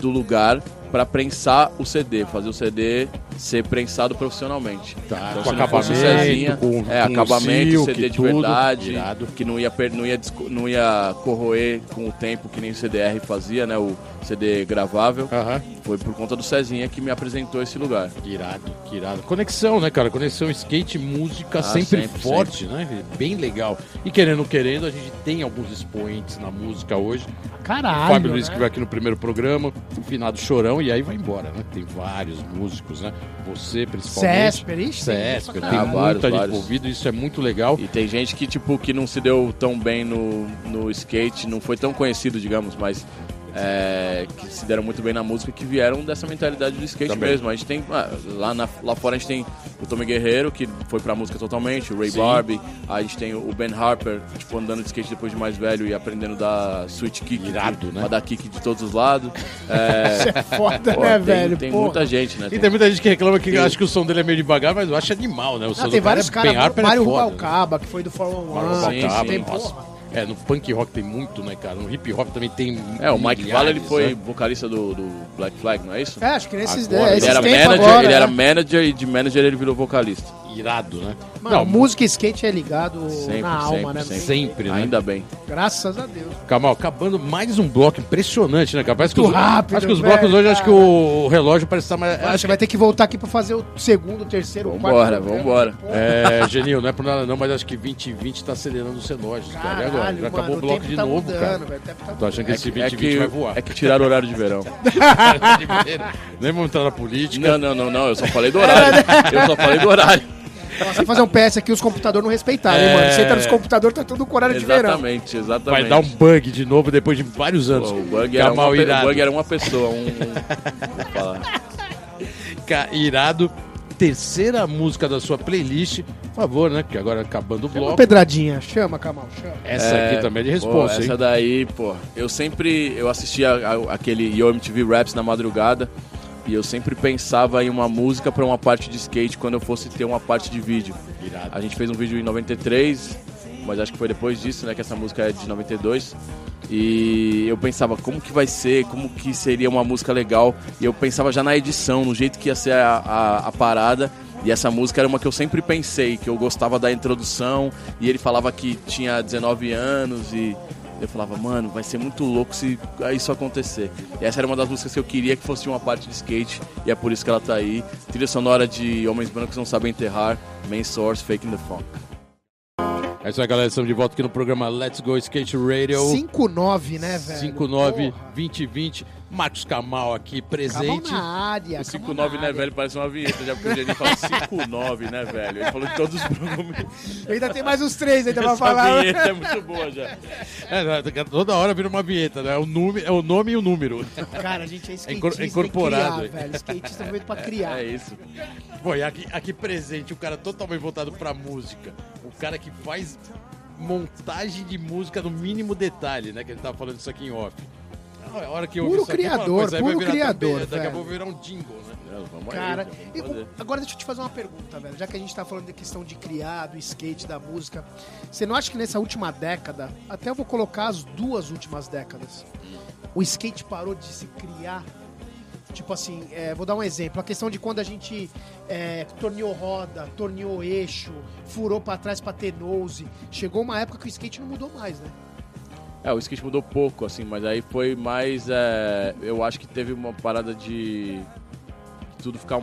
do lugar para prensar o CD, fazer o CD ser prensado profissionalmente. Tá, Então, com acabamento, com- é, com acabamento, silk, CD de tudo, verdade, irado. que não ia, não, ia, não ia corroer com o tempo que nem o CDR fazia, né? O CD gravável. Aham. Foi por conta do Cezinha que me apresentou esse lugar. Que irado, que irado. Conexão, né, cara? Conexão skate, música Ah, sempre, sempre, forte, né? Bem legal. E querendo ou querendo, a gente tem alguns expoentes na música hoje. Caralho. Fábio Luiz né? que veio aqui no primeiro programa, o finado Chorão, e aí vai embora, né? Tem vários músicos, né? Você, principalmente. Césper, tem Césper, tem Ah, caralho. vários, muita gente vários. envolvida, isso é muito legal. E tem gente que, tipo, que não se deu tão bem no, no skate, não foi tão conhecido, digamos, mas é, que se deram muito bem na música, que vieram dessa mentalidade do skate Também. mesmo. A gente tem, ah, lá, na- lá fora a gente tem o Tommy Guerreiro, que foi pra música totalmente, o Ray Sim. Barbie, a gente tem o Ben Harper, tipo, andando de skate depois de mais velho e aprendendo da switch kick, Irado, né? pra dar kick de todos os lados. É, Isso é foda, pô, né, tem, velho? tem Porra. muita gente, né? E tem muita gente que reclama que Tem- acha que o som dele é meio devagar, mas eu acho animal, né? O som Ah, do tem cara vários é caras, bem Harper é Mário foda, né? Rubalcaba, que foi do Fórmula Mário 1. Sim, Rubalcaba, sim. tem, nossa. porra. É, no punk rock tem muito, né, cara? No hip hop também tem É, o Mike Valla, ele foi né? vocalista do, do Black Flag, não é isso? É, acho que nesses, Agora, é, ele esses Ele era, manager, agora, ele era né? manager e de manager ele virou vocalista. Irado, né? Mano, Não, música e skate é ligado Sempre, na alma, sempre, né? sempre. sempre, né? Ainda bem. Graças a Deus. Kamal, acabando mais um bloco impressionante, né, cara? Parece que Muito os, rápido, acho que os velho, blocos hoje, acho que cara. o relógio parece estar mais. Acho que vai ter que voltar aqui pra fazer o segundo, o terceiro, o quarto. Vambora, vambora. É, Genil, não é por nada não, mas acho que 2020 tá acelerando os relógios, cara. E agora? Já acabou mano, o bloco de tá novo, mudando, cara. velho, tá Tô achando que esse É 2020 que, vai voar. é que tiraram o horário de verão. Nem vamos entrar na política. Não, não, não, não. Eu só falei do horário. Eu só falei do horário. Você fazer um PS aqui, os computadores não respeitaram, hein, É. mano? Você entra nos computadores, tá tudo com horário de verão. Exatamente, exatamente. Vai dar um bug de novo depois de vários anos. Pô, o bug era, uma, pe- o irado. bug era uma pessoa, um. vou falar. Ca- irado. Terceira música da sua playlist. Por favor, né? Porque agora acabando o Chama bloco. pedradinha, chama, Kamal, chama. Essa aqui também é de pô, resposta, Essa hein? daí, pô. Eu sempre. Eu assistia a- aquele Yo MTV Raps na madrugada. E eu sempre pensava em uma música pra uma parte de skate quando eu fosse ter uma parte de vídeo. Irado. A gente fez um vídeo em 93 mas acho que foi depois disso, né, que essa música é de 92. E eu pensava como que vai ser, como que seria uma música legal. E eu pensava já na edição, no jeito que ia ser a, a, a parada. E essa música era uma que eu sempre pensei, que eu gostava da introdução. E ele falava que tinha 19 anos e eu falava, mano, vai ser muito louco se isso acontecer. E essa era uma das músicas que eu queria que fosse uma parte de skate, e é por isso que ela tá aí. Trilha sonora de Homens Brancos Não Sabem Enterrar, Main Source, Faking the Funk. É isso aí, galera. Estamos de volta aqui no programa Let's Go Skate Radio. 5-9, né, velho? 59 2020. Marcos Camal aqui presente. Camal na área. O 59, né, velho? Parece uma vinheta, já porque o Geninho fala 59, né, velho? Ele falou que todos os programas. Ainda tem mais uns três ainda pra falar. vinheta é muito boa já. É, né, toda hora vira uma vinheta, né? É o, nome, é o nome e o número. Cara, a gente é skatista, incor- tem que incorporado. criar, velho. Skatista é feito pra criar. É isso. Pô, e aqui, aqui presente, o cara totalmente voltado pra música. O cara que faz montagem de música no mínimo detalhe, né? Que ele tava falando isso aqui em off. A hora que eu Puro aqui, criador, "Pô, isso aí vai puro criador, também, Daqui a pouco virar um jingle, né? É, vamos Cara, aí, e agora deixa eu te fazer uma pergunta, velho. Já que a gente tá falando da questão de criar, do skate, da música. Você não acha que nessa última década, até eu vou colocar as duas últimas décadas, o skate parou de se criar? Tipo assim, é, vou dar um exemplo. A questão de quando a gente é, torneou roda, torneou eixo, furou pra trás pra ter nose. Chegou uma época que o skate não mudou mais, né? É, o skate mudou pouco, assim, mas aí foi mais. é, eu acho que teve uma parada de tudo ficar.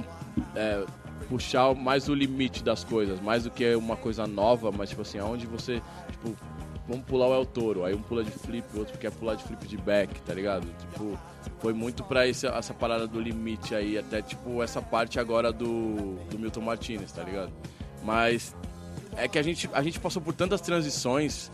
é, puxar mais o limite das coisas, mais do que uma coisa nova, mas tipo assim, aonde você. Tipo, vamos pular o El Toro, aí um pula de flip, o outro quer pular de flip de back, tá ligado? Tipo, foi muito pra esse, essa parada do limite aí, até tipo essa parte agora do, do Milton Martinez, tá ligado? Mas é que a gente, a gente passou por tantas transições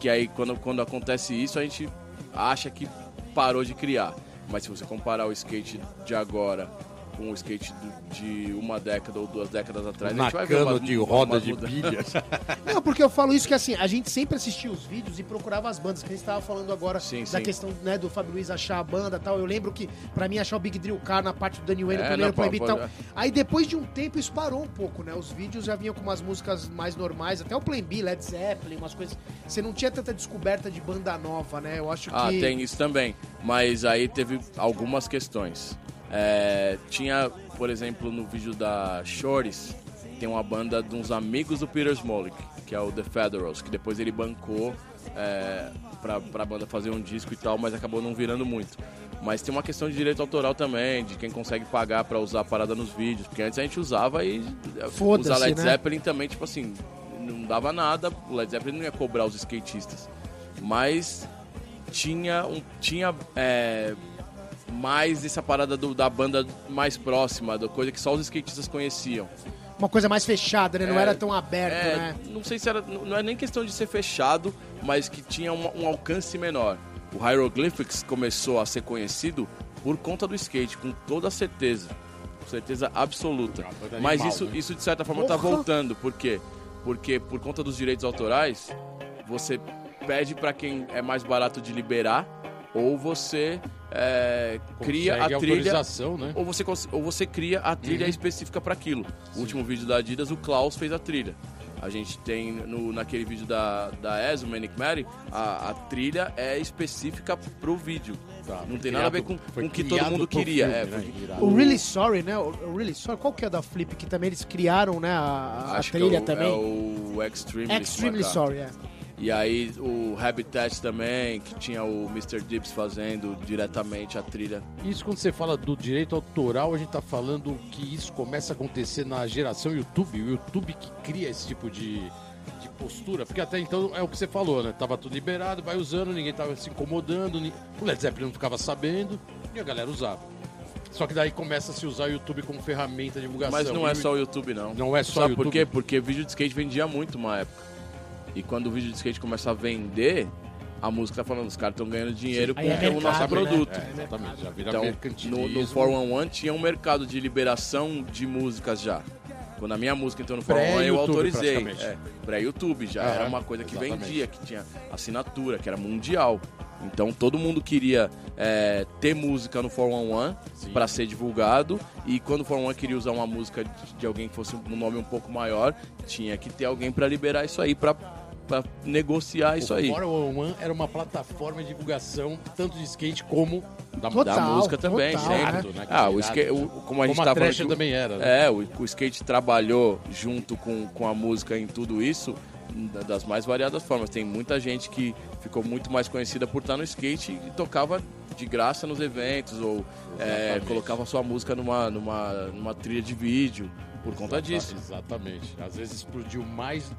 que aí quando, quando acontece isso a gente acha que parou de criar. Mas se você comparar o skate de agora com o skate de uma década ou duas décadas atrás, a gente vai ver umas- de roda de pilhas. Não, porque eu falo isso que assim, a gente sempre assistia os vídeos e procurava as bandas, que a gente tava falando agora Sim, da sim. questão né, do Fábio Luiz achar a banda e tal. Eu lembro que, pra mim, achar o Big Drill Car na parte do Daniel Wayne, É, o primeiro e tal. é. Aí depois de um tempo isso parou um pouco, né? Os vídeos já vinham com umas músicas mais normais, até o Plan B, Led Zeppelin, umas coisas. Você não tinha tanta descoberta de banda nova, né? Eu acho Ah, que. tem isso também. Mas aí teve algumas questões. É, tinha, por exemplo, no vídeo da Shorties, tem uma banda de uns amigos do Peter Smolik, que é o The Federals, que depois ele bancou é, pra, pra banda fazer um disco e tal, mas acabou não virando muito. Mas tem uma questão de direito autoral também, de quem consegue pagar pra usar a parada nos vídeos, porque antes a gente usava e Foda-se, usar Led né? Zeppelin também, tipo assim, não dava nada, o Led Zeppelin não ia cobrar os skatistas. Mas tinha, um, tinha é, mais essa parada do- da banda mais próxima, da coisa que só os skatistas conheciam. Uma coisa mais fechada, né? Não É, era tão aberto, É, né? Não sei se era. Não é nem questão de ser fechado, mas que tinha um, um alcance menor. O Hieroglyphics começou a ser conhecido por conta do skate, com toda certeza. Com certeza absoluta. Ah, foi Mas animal, isso, né? isso de certa forma está Porra! voltando. Por quê? Porque por conta dos direitos autorais, você pede para quem é mais barato de liberar, ou você é, cria a trilha autorização, né? ou você, ou você cria a trilha Uhum. específica para aquilo. O último vídeo da Adidas, o Klaus fez a trilha. A gente tem no, naquele vídeo da, da ESO, Manic Mary, a, a trilha é específica pro vídeo. Tá, Não tem criado- nada a ver com, o que todo mundo queria. filme, é, né? foi-. O Really Sorry, né? O Really Sorry, qual que é da Flip? Que também eles criaram, né? A, a que trilha é o, também. É o Extremely, Extremely. Sorry, é. E aí o Habitat também, que tinha o Mr. Dips fazendo diretamente a trilha. Isso quando você fala do direito autoral, a gente tá falando que isso começa a acontecer na geração YouTube. O YouTube que cria esse tipo de, de postura. Porque até então é o que você falou, né? Tava tudo liberado, vai usando, ninguém tava se incomodando. O Led Zeppelin não ficava sabendo e a galera usava. Só que daí começa a se usar o YouTube como ferramenta de divulgação. Mas não é só o YouTube, não. Não é só Sabe YouTube? por quê? Porque vídeo de skate vendia muito uma época. E quando o vídeo de skate começa a vender, a música tá falando, os caras estão ganhando dinheiro Aí com é o mercado, nosso né? produto. É, exatamente. Já vira Então, no, mercantilismo. no 411 tinha um mercado de liberação de músicas já. Quando a minha música entrou no 411, eu Pré-YouTube, autorizei. É, pré-YouTube já. Era uma coisa que exatamente. vendia, que tinha assinatura, que era mundial. Então todo mundo queria é, ter música no 411 Sim. para ser divulgado. E quando o 411 queria usar uma música de, de alguém que fosse um nome um pouco maior, tinha que ter alguém para liberar isso aí para pra negociar isso aí. O 411 era uma plataforma de divulgação tanto de skate como da, Total, da música também, total, sempre. né? Ah, o skate, o- como a gente Como a falando que também era, né? É, o, o skate trabalhou junto com, com a música em tudo isso da- das mais variadas formas. Tem muita gente que ficou muito mais conhecida por estar no skate e tocava de graça nos eventos ou é, colocava sua música numa, numa, numa trilha de vídeo por conta Exata- disso. Exatamente. Às vezes explodiu mais,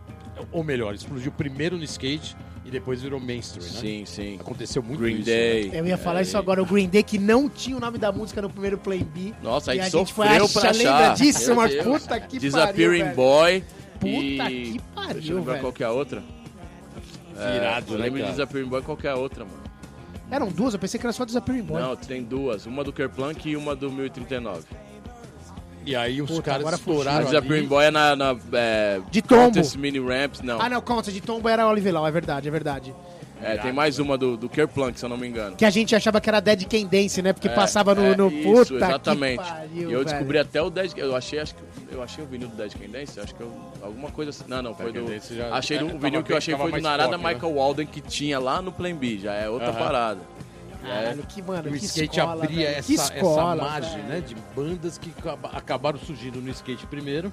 ou melhor, explodiu primeiro no skate e depois virou mainstream, né? Sim, sim. Aconteceu muito Green isso. Day. Eu ia falar É, isso agora, o Green Day, que não tinha o nome da música no primeiro Play B. Nossa, a E gente a gente foi achar, pra lembra disso, Deus. puta que Disappearing pariu. Boy. Puta e... que pariu, Deixa eu lembrar velho. qual que é a outra. Irado, eu né, lembro de? Disappearing Boy qual que é a outra, mano. Eram duas, eu pensei que era só Disappearing Boy. Não, tem duas. Uma do Kerplunk e uma do 1039. E aí os Puta, caras agora. A estouraram Disappearing ali. Boy é na... na é, De tombo. Contest Mini Ramps, não. Ah, não, conta, de Tombo era Oliver Law, é verdade, é verdade. É, tem mais uma do, do Kerplunk, se eu não me engano. Que a gente achava que era Dead Can Dance, né? Porque É, passava no, é, no isso, puta exatamente. que pariu, e eu velho. descobri até o Dead Eu achei, acho que eu achei o vinil do Dead Can Dance, acho que eu, alguma coisa assim. Não, não, foi Dead do. Dance já- achei é, o vinil que eu achei foi do Narada pop, né? Michael Walden que tinha lá no Plan B, já é outra Aham. parada. Caralho, que, mano, O que skate escola, abria velho. essa, que escola, essa margem, né? De bandas que acaba- acabaram surgindo no skate primeiro,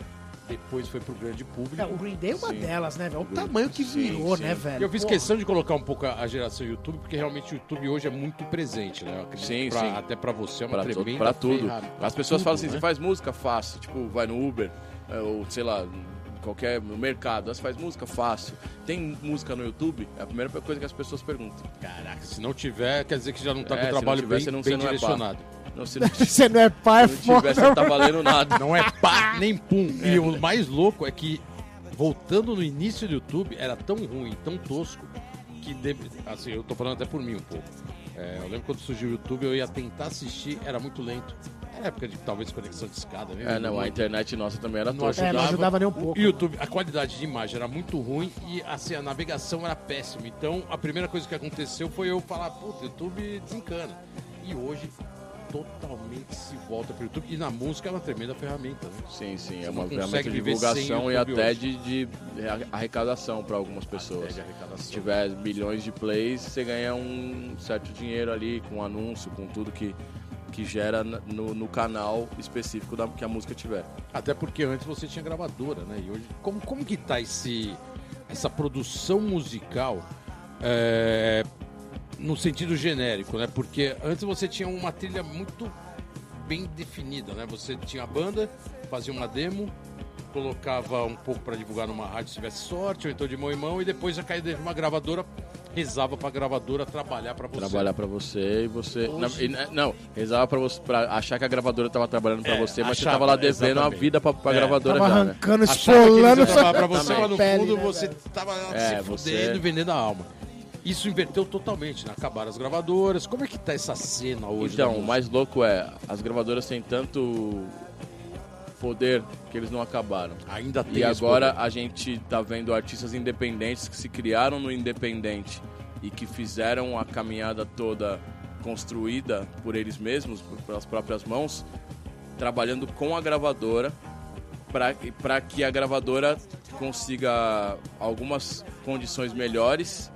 depois foi pro grande público. É, o Green Day é uma Sim. delas, né, velho? O tamanho que Sim, virou, sim. né, velho? Eu fiz Porra. questão de colocar um pouco a, a geração YouTube, porque realmente o YouTube hoje é muito presente, né? Sim, pra- sim. Até pra você é uma Pra, tu- tremenda pra tudo. ferramenta. As pessoas Tudo, falam assim: né? você faz música? Faço. Tipo, vai no Uber, é, ou sei lá, qualquer no mercado. Você faz música? Faço. Tem música no YouTube? É a primeira coisa que as pessoas perguntam. Caraca, se não tiver, quer dizer que já não tá É, com o se trabalho tiver, bem, você não- bem você não é pá. direcionado. Não, se não, se Você não é pai, não tiver, você não tá valendo nada. Não é pá nem pum. E o mais louco é que, voltando no início do YouTube, era tão ruim, tão tosco, que, deve- assim, eu tô falando até por mim um pouco. É, eu lembro quando surgiu o YouTube, eu ia tentar assistir, era muito lento. Era época de talvez conexão de escada, né? É, não, a internet nossa também era Não tosca. É, não ajudava nem um pouco. O YouTube, a qualidade de imagem era muito ruim e assim, a navegação era péssima. Então, a primeira coisa que aconteceu foi eu falar, puta, YouTube desencana. E hoje, totalmente se volta pro YouTube. E na música é uma tremenda ferramenta, né? Sim, sim, Você é uma ferramenta de divulgação e até de, de arrecadação para algumas pessoas. Até de arrecadação. Se tiver milhões de plays, você ganha um certo dinheiro ali com anúncio, com tudo que, que gera no, no canal específico da, que a música tiver. Até porque antes você tinha gravadora, né? E hoje, como, como que tá esse, essa produção musical é, no sentido genérico, né? Porque antes você tinha uma trilha muito bem definida, né? Você tinha a banda, fazia uma demo, colocava um pouco para divulgar numa rádio se tivesse sorte, ou então de mão em mão, e depois já caía dentro de uma gravadora, rezava pra gravadora trabalhar para você. Trabalhar pra você e você. Hoje- e, né, não, rezava pra você pra achar que a gravadora tava trabalhando pra É, você, mas você achava, tava lá devendo a exatamente. vida pra, pra É. gravadora Tava já, né? arrancando, Achava sua trabalhar pra você, mas no pele, fundo né, você velho? tava É, se você- fudendo e vendendo a alma. Isso inverteu totalmente, né? Acabaram as gravadoras. Como é que tá essa cena hoje? Então, o música? mais louco é, as gravadoras têm tanto poder que eles não acabaram. Ainda tem E agora poder. a gente tá vendo artistas independentes que se criaram no independente e que fizeram a caminhada toda construída por eles mesmos, por- pelas próprias mãos, trabalhando com a gravadora para que a gravadora consiga algumas condições melhores,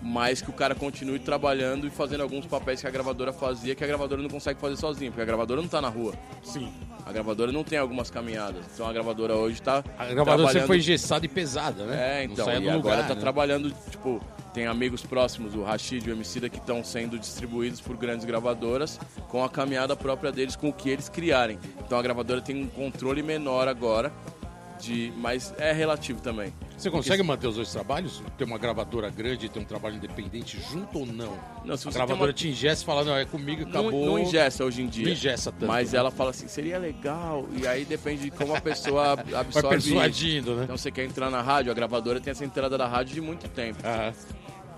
mas que o cara continue trabalhando e fazendo alguns papéis que a gravadora fazia que a gravadora não consegue fazer sozinha, porque a gravadora não tá na rua. Sim. A gravadora não tem algumas caminhadas. Então a gravadora hoje tá A gravadora trabalhando- foi engessada e pesada, né? é, então, e agora lugar, tá né? trabalhando, tipo, tem amigos próximos, o Rashid e o Emicida, que estão sendo distribuídos por grandes gravadoras com a caminhada própria deles, com o que eles criarem. Então a gravadora tem um controle menor agora, de, mas é relativo também. Você consegue manter os dois trabalhos? Ter uma gravadora grande e ter um trabalho independente junto ou não? Não, se a gravadora tem te ingessa e fala, não, é comigo, uma... acabou. não, não ingessa hoje em dia. Não ingessa tanto, Mas né? ela fala assim, seria legal, e aí depende de como a pessoa Vai absorve isso. persuadindo, né? Então você quer entrar na rádio, a gravadora tem essa entrada da rádio de muito tempo. Aham.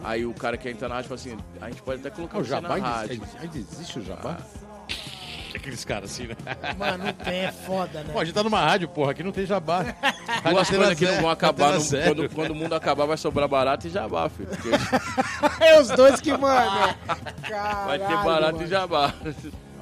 Aí o cara quer entrar na rádio e fala assim, a gente pode até colocar Ah, o você Jabá na rádio. ainda- existe o Jabá? Aqueles caras assim, né? Mano, não tem, é foda, né? Pô, a gente tá numa rádio, porra, aqui não tem Jabá. Duas coisas que não vão acabar, no- Zero. quando, quando o mundo acabar vai sobrar barato e jabá, filho. Porque É os dois que mandam. vai ter barato mano. e jabá.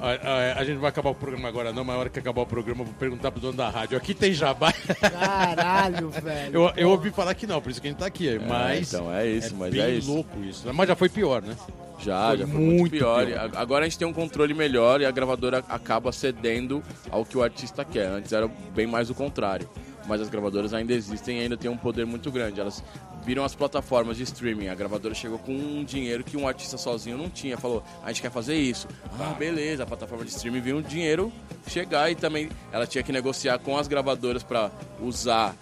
A, a- a gente vai acabar o programa agora não, mas na hora que acabar o programa eu vou perguntar pro dono da rádio. Aqui tem jabá? Caralho, velho. Eu, eu ouvi falar que não, por isso que a gente tá aqui. Mas então, é isso, mas bem é isso. louco isso. né? Mas já foi pior, né? Já, Foi já foi muito, muito pior. pior. Agora a gente tem um controle melhor e a gravadora acaba cedendo ao que o artista quer. Antes era bem mais o contrário. Mas as gravadoras ainda existem e ainda têm um poder muito grande. Elas viram as plataformas de streaming. A gravadora chegou com um dinheiro que um artista sozinho não tinha. Falou, a gente quer fazer isso. Ah, beleza. A plataforma de streaming viu um dinheiro chegar e também ela tinha que negociar com as gravadoras para usar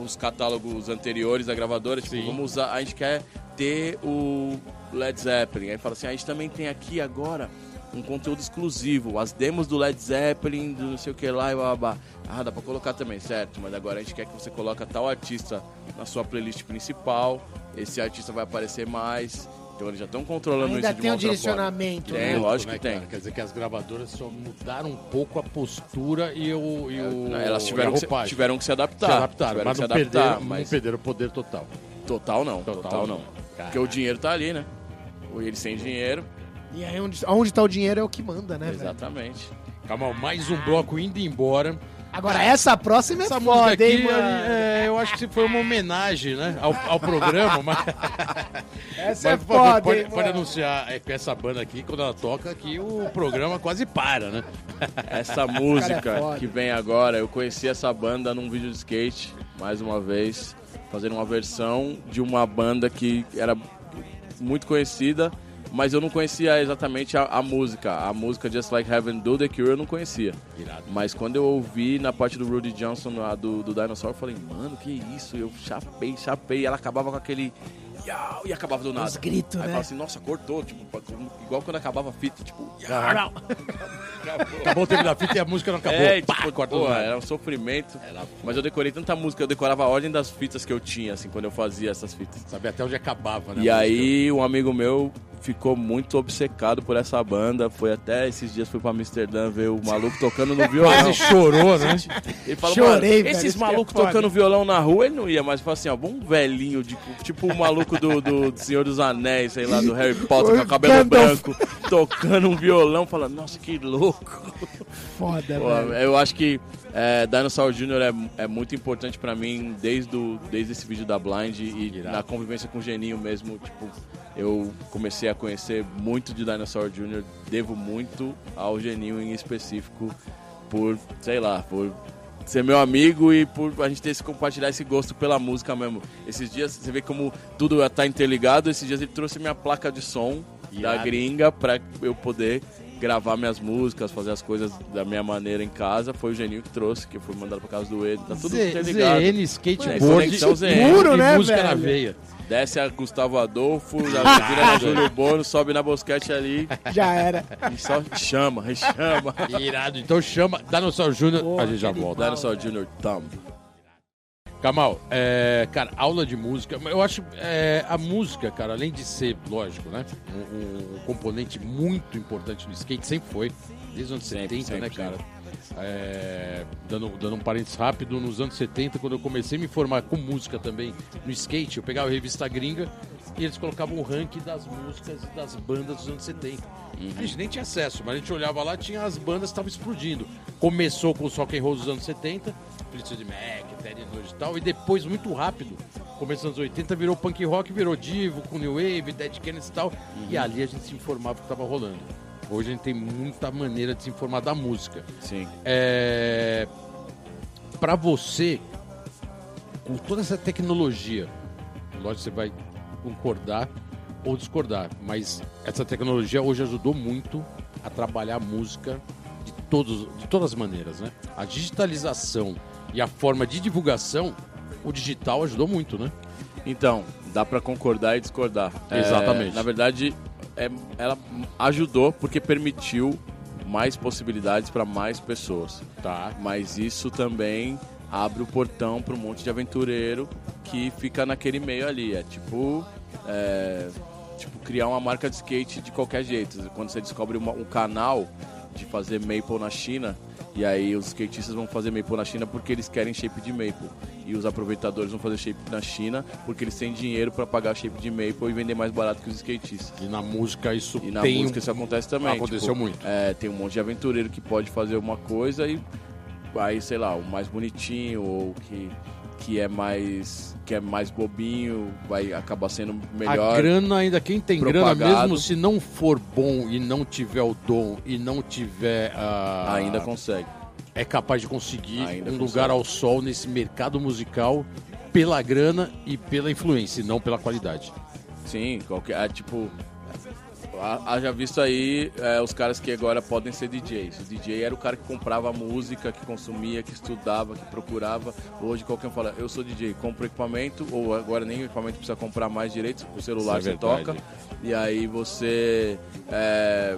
os catálogos anteriores da gravadora. Tipo, Sim. vamos usar. A gente quer ter o Led Zeppelin. Aí fala assim, a gente também tem aqui agora um conteúdo exclusivo, as demos do Led Zeppelin, do não sei o que lá e blá, blá, blá. Ah, dá pra colocar também, certo? Mas agora a gente quer que você coloque tal artista na sua playlist principal, esse artista vai aparecer mais. Então eles já estão controlando Ainda isso de tem um direcionamento, Tem, né? lógico. lógico né, que tem. cara? Quer dizer que as gravadoras só mudaram um pouco a postura e o. E o forma. Elas e a tiveram que, se, tiveram que se adaptar. se adaptaram, tiveram mas que não, se adaptar, perderam, não mas perderam o poder total. total não, Total total, não. não. Cara. Porque o dinheiro tá ali, né? Eles sem dinheiro, E aí onde, onde tá o dinheiro é o que manda, né, velho? exatamente. Calma, mais um bloco indo embora. Agora, essa próxima é Essa música foda, aqui, hein, mano? é, eu acho que foi uma homenagem, né, ao, ao programa, mas, Essa é mas, favor, foda, pode, hein, pode anunciar é, que essa banda aqui, quando ela toca aqui, o programa quase para, né? Essa música Cara, é que vem agora, eu conheci essa banda num vídeo de skate, mais uma vez, fazendo uma versão de uma banda que era muito conhecida, mas eu não conhecia exatamente a, a música. A música Just Like Heaven do The Cure eu não conhecia. Irado. Mas quando eu ouvi na parte do Rudy Johnson, do, do Dinosaur, eu falei, mano, que isso? Eu chapei, chapei. Ela acabava com aquele. E acabava do nada. Os gritos, Aí né? fala assim, nossa, cortou, tipo, igual quando acabava a fita, tipo, Aham. Acabou o tempo da fita e a música não acabou. é, Pá, tipo, pô, do nada. era um sofrimento. Mas eu decorei tanta música, eu decorava a ordem das fitas que eu tinha, assim, quando eu fazia essas fitas. Sabe até onde acabava, né? E aí, um amigo meu ficou muito obcecado por essa banda. Foi até esses dias, fui pra Amsterdã ver o maluco tocando no violão. Quase chorou, né? Ele falou, Chorei, velho, esses é malucos foda. tocando violão na rua, ele não ia, mas falou assim, ó, um velhinho, de, tipo o maluco do, do Senhor dos Anéis, sei lá, do Harry Potter, com o cabelo Gandalf. branco, tocando um violão, falando, nossa, que louco. Foda, Pô, velho. eu acho que é, Dinosaur Jr. É, é muito importante pra mim desde, o, desde esse vídeo da Blind e Irado. na convivência com o Geninho mesmo, tipo, eu comecei a conhecer muito de Dinosaur Jr., devo muito ao Geninho em específico por, sei lá, por ser meu amigo e por a gente ter esse compartilhar esse gosto pela música mesmo. Esses dias, você vê como tudo tá interligado, esses dias ele trouxe minha placa de som da gringa pra eu poder gravar minhas músicas, fazer as coisas da minha maneira em casa. Foi o Geninho que trouxe, que eu fui mandado pra casa do Edo. Tá tudo interligado. ZN, É, skateboard ZN. Puro, e né, música velho? na veia. Desce a Gustavo Adolfo, já vira na Júlio Bono, sobe na bosquete ali Já era. e só chama, chama. Irado. Então chama Dinossauro Júnior, Pô, a gente já volta. Dinosaur Jr. Thumb. Kamal, é, cara, aula de música. Eu acho é, a música, cara, além de ser, lógico, né? Um, um- componente muito importante no skate, sempre foi. Desde os anos Sempre, 70, né, sempre, cara? É, dando, dando um parênteses rápido, nos anos 70, quando eu comecei a me formar com música também no skate, eu pegava a revista gringa e eles colocavam o ranking das músicas e das bandas dos anos 70. A gente nem tinha acesso, mas a gente olhava lá, tinha as bandas que estavam explodindo. Começou com os rock and roll dos anos 70, Fleetwood Mac, Teddy e tal, e depois, muito rápido, começo dos anos 80, virou punk rock, virou divo, com New Wave, Dead Kennedys e tal, e ali a gente se informava o que estava rolando. Hoje a gente tem muita maneira de se informar da música. Sim. É... Para você, com toda essa tecnologia, lógico que você vai concordar ou discordar, mas essa tecnologia hoje ajudou muito a trabalhar a música de, todos, de todas as maneiras, né? A digitalização e a forma de divulgação, o digital ajudou muito, né? Então, dá pra concordar e discordar. É, Exatamente. na verdade, é- ela ajudou porque permitiu mais possibilidades para mais pessoas. Tá. Mas isso também abre o portão para um monte de aventureiro que fica naquele meio ali. É tipo, é, tipo criar uma marca de skate de qualquer jeito. Quando você descobre uma- um canal de fazer maple na China, e aí os skatistas vão fazer maple na China porque eles querem shape de maple. e os aproveitadores vão fazer shape na China porque eles têm dinheiro para pagar shape de maple e vender mais barato que os skatistas. E na música isso E na tem música isso acontece também. Aconteceu tipo, muito. é, tem um monte de aventureiro que pode fazer uma coisa e aí, sei lá, o mais bonitinho ou que, que é mais que é mais bobinho vai acabar sendo melhor. A grana ainda, quem tem grana propagado. mesmo, se não for bom e não tiver o dom e não tiver a... Ainda consegue. é capaz de conseguir Ainda um consegue. lugar ao sol nesse mercado musical pela grana e pela influência, e não pela qualidade. Sim, qualquer. é, tipo. Ha- Haja visto aí é, os caras que agora podem ser DJs. O DJ era o cara que comprava música, que consumia, que estudava, que procurava. Hoje qualquer um fala, eu sou DJ, compro equipamento, ou agora nem o equipamento precisa comprar mais direitos, o celular Isso é você verdade. toca. E aí você é,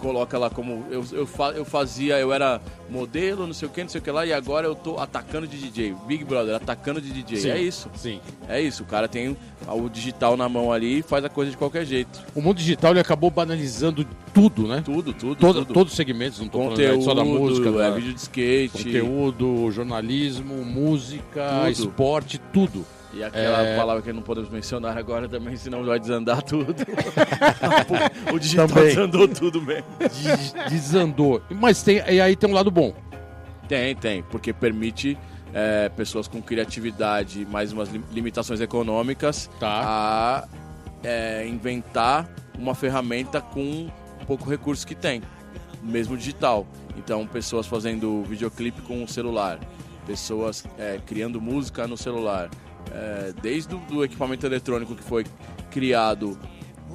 coloca lá como eu, eu, eu fazia, eu era modelo, não sei o que, não sei o que lá, e agora eu tô atacando de DJ. Big Brother, atacando de DJ. Sim. É isso. Sim. É isso, o cara tem o digital na mão ali e faz a coisa de qualquer jeito. O mundo digital ele acabou banalizando tudo, né? Tudo, tudo, Todo- tudo. Todos os segmentos, não tô falando Conteúdo, só da música, é, da- vídeo de skate. conteúdo, jornalismo, música, Tudo. esporte, tudo. E aquela É. palavra que não podemos mencionar agora também, senão vai desandar tudo. o digital Também. desandou tudo mesmo. Des- Desandou. Mas tem, e aí tem um lado bom. Tem, tem, porque permite é, pessoas com criatividade, mais umas lim- limitações econômicas, Tá. a é, inventar uma ferramenta com pouco recurso que tem, mesmo digital. Então, pessoas fazendo videoclipe com o celular, pessoas é, criando música no celular, é, desde o do equipamento eletrônico que foi criado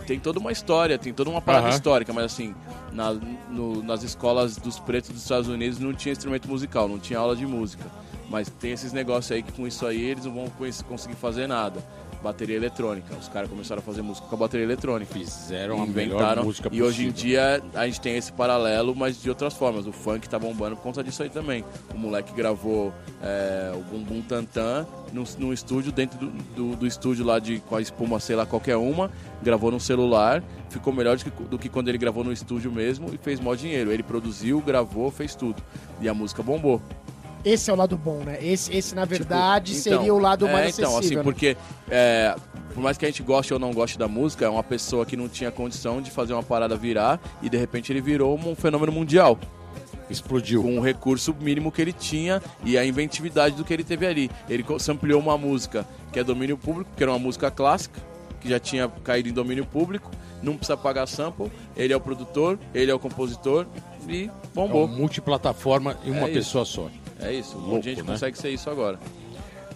tem toda uma história, tem toda uma parada Aham. histórica, mas assim, na- no- nas escolas dos pretos dos Estados Unidos não tinha instrumento musical, não tinha aula de música. Mas tem esses negócios aí que com isso aí eles não vão cons- conseguir fazer nada. Bateria eletrônica. Os caras começaram a fazer música com a bateria eletrônica. Fizeram a melhor Inventaram. música E hoje em possível. dia a gente tem esse paralelo, mas de outras formas. O funk tá bombando por conta disso aí também. O moleque gravou é, o Bumbum Tantan num, num estúdio, dentro do, do, do estúdio lá de com a espuma, sei lá, qualquer uma, gravou no celular, ficou melhor do que, do que quando ele gravou no estúdio mesmo e fez mó dinheiro. Ele produziu, gravou, fez tudo. E a música bombou. Esse é o lado bom, né? Esse, esse na verdade, Tipo, então, seria o lado é, mais Então, assim, acessível. né? porque é, por mais que a gente goste ou não goste da música, é uma pessoa que não tinha condição de fazer uma parada virar e de repente ele virou um fenômeno mundial. Explodiu. Com o recurso mínimo que ele tinha e a inventividade do que ele teve ali. Ele sampleou uma música que é domínio público, que era uma música clássica, que já tinha caído em domínio público, não precisa pagar sample, ele é o produtor, ele é o compositor e É bombou. uma multiplataforma em uma É isso. pessoa só. É isso, um monte Louco, de gente né? consegue ser isso agora.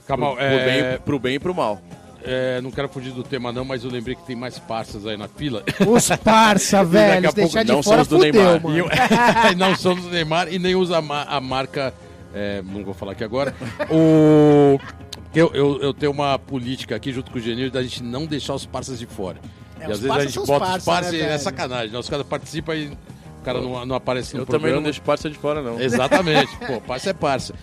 Kamal, pro, é, pro bem, pro bem e pro mal. é, não quero fugir do tema não, mas eu lembrei que tem mais parças aí na fila. Os parça, velho. pouco Deixar de não fora são os do fudeu, Neymar. mano. E eu- não somos do Neymar e nem usa a, ma- a marca. é, não vou falar aqui agora. O, eu, eu, eu tenho uma política aqui junto com o Genil da gente não deixar os parceiros de fora. É, e os às vezes a parças gente são os bota os parças, né, e é sacanagem. né? Os caras participam e cara não, não aparece no Eu programa. também não deixo parça de fora, não. Exatamente. Pô, parça é parça.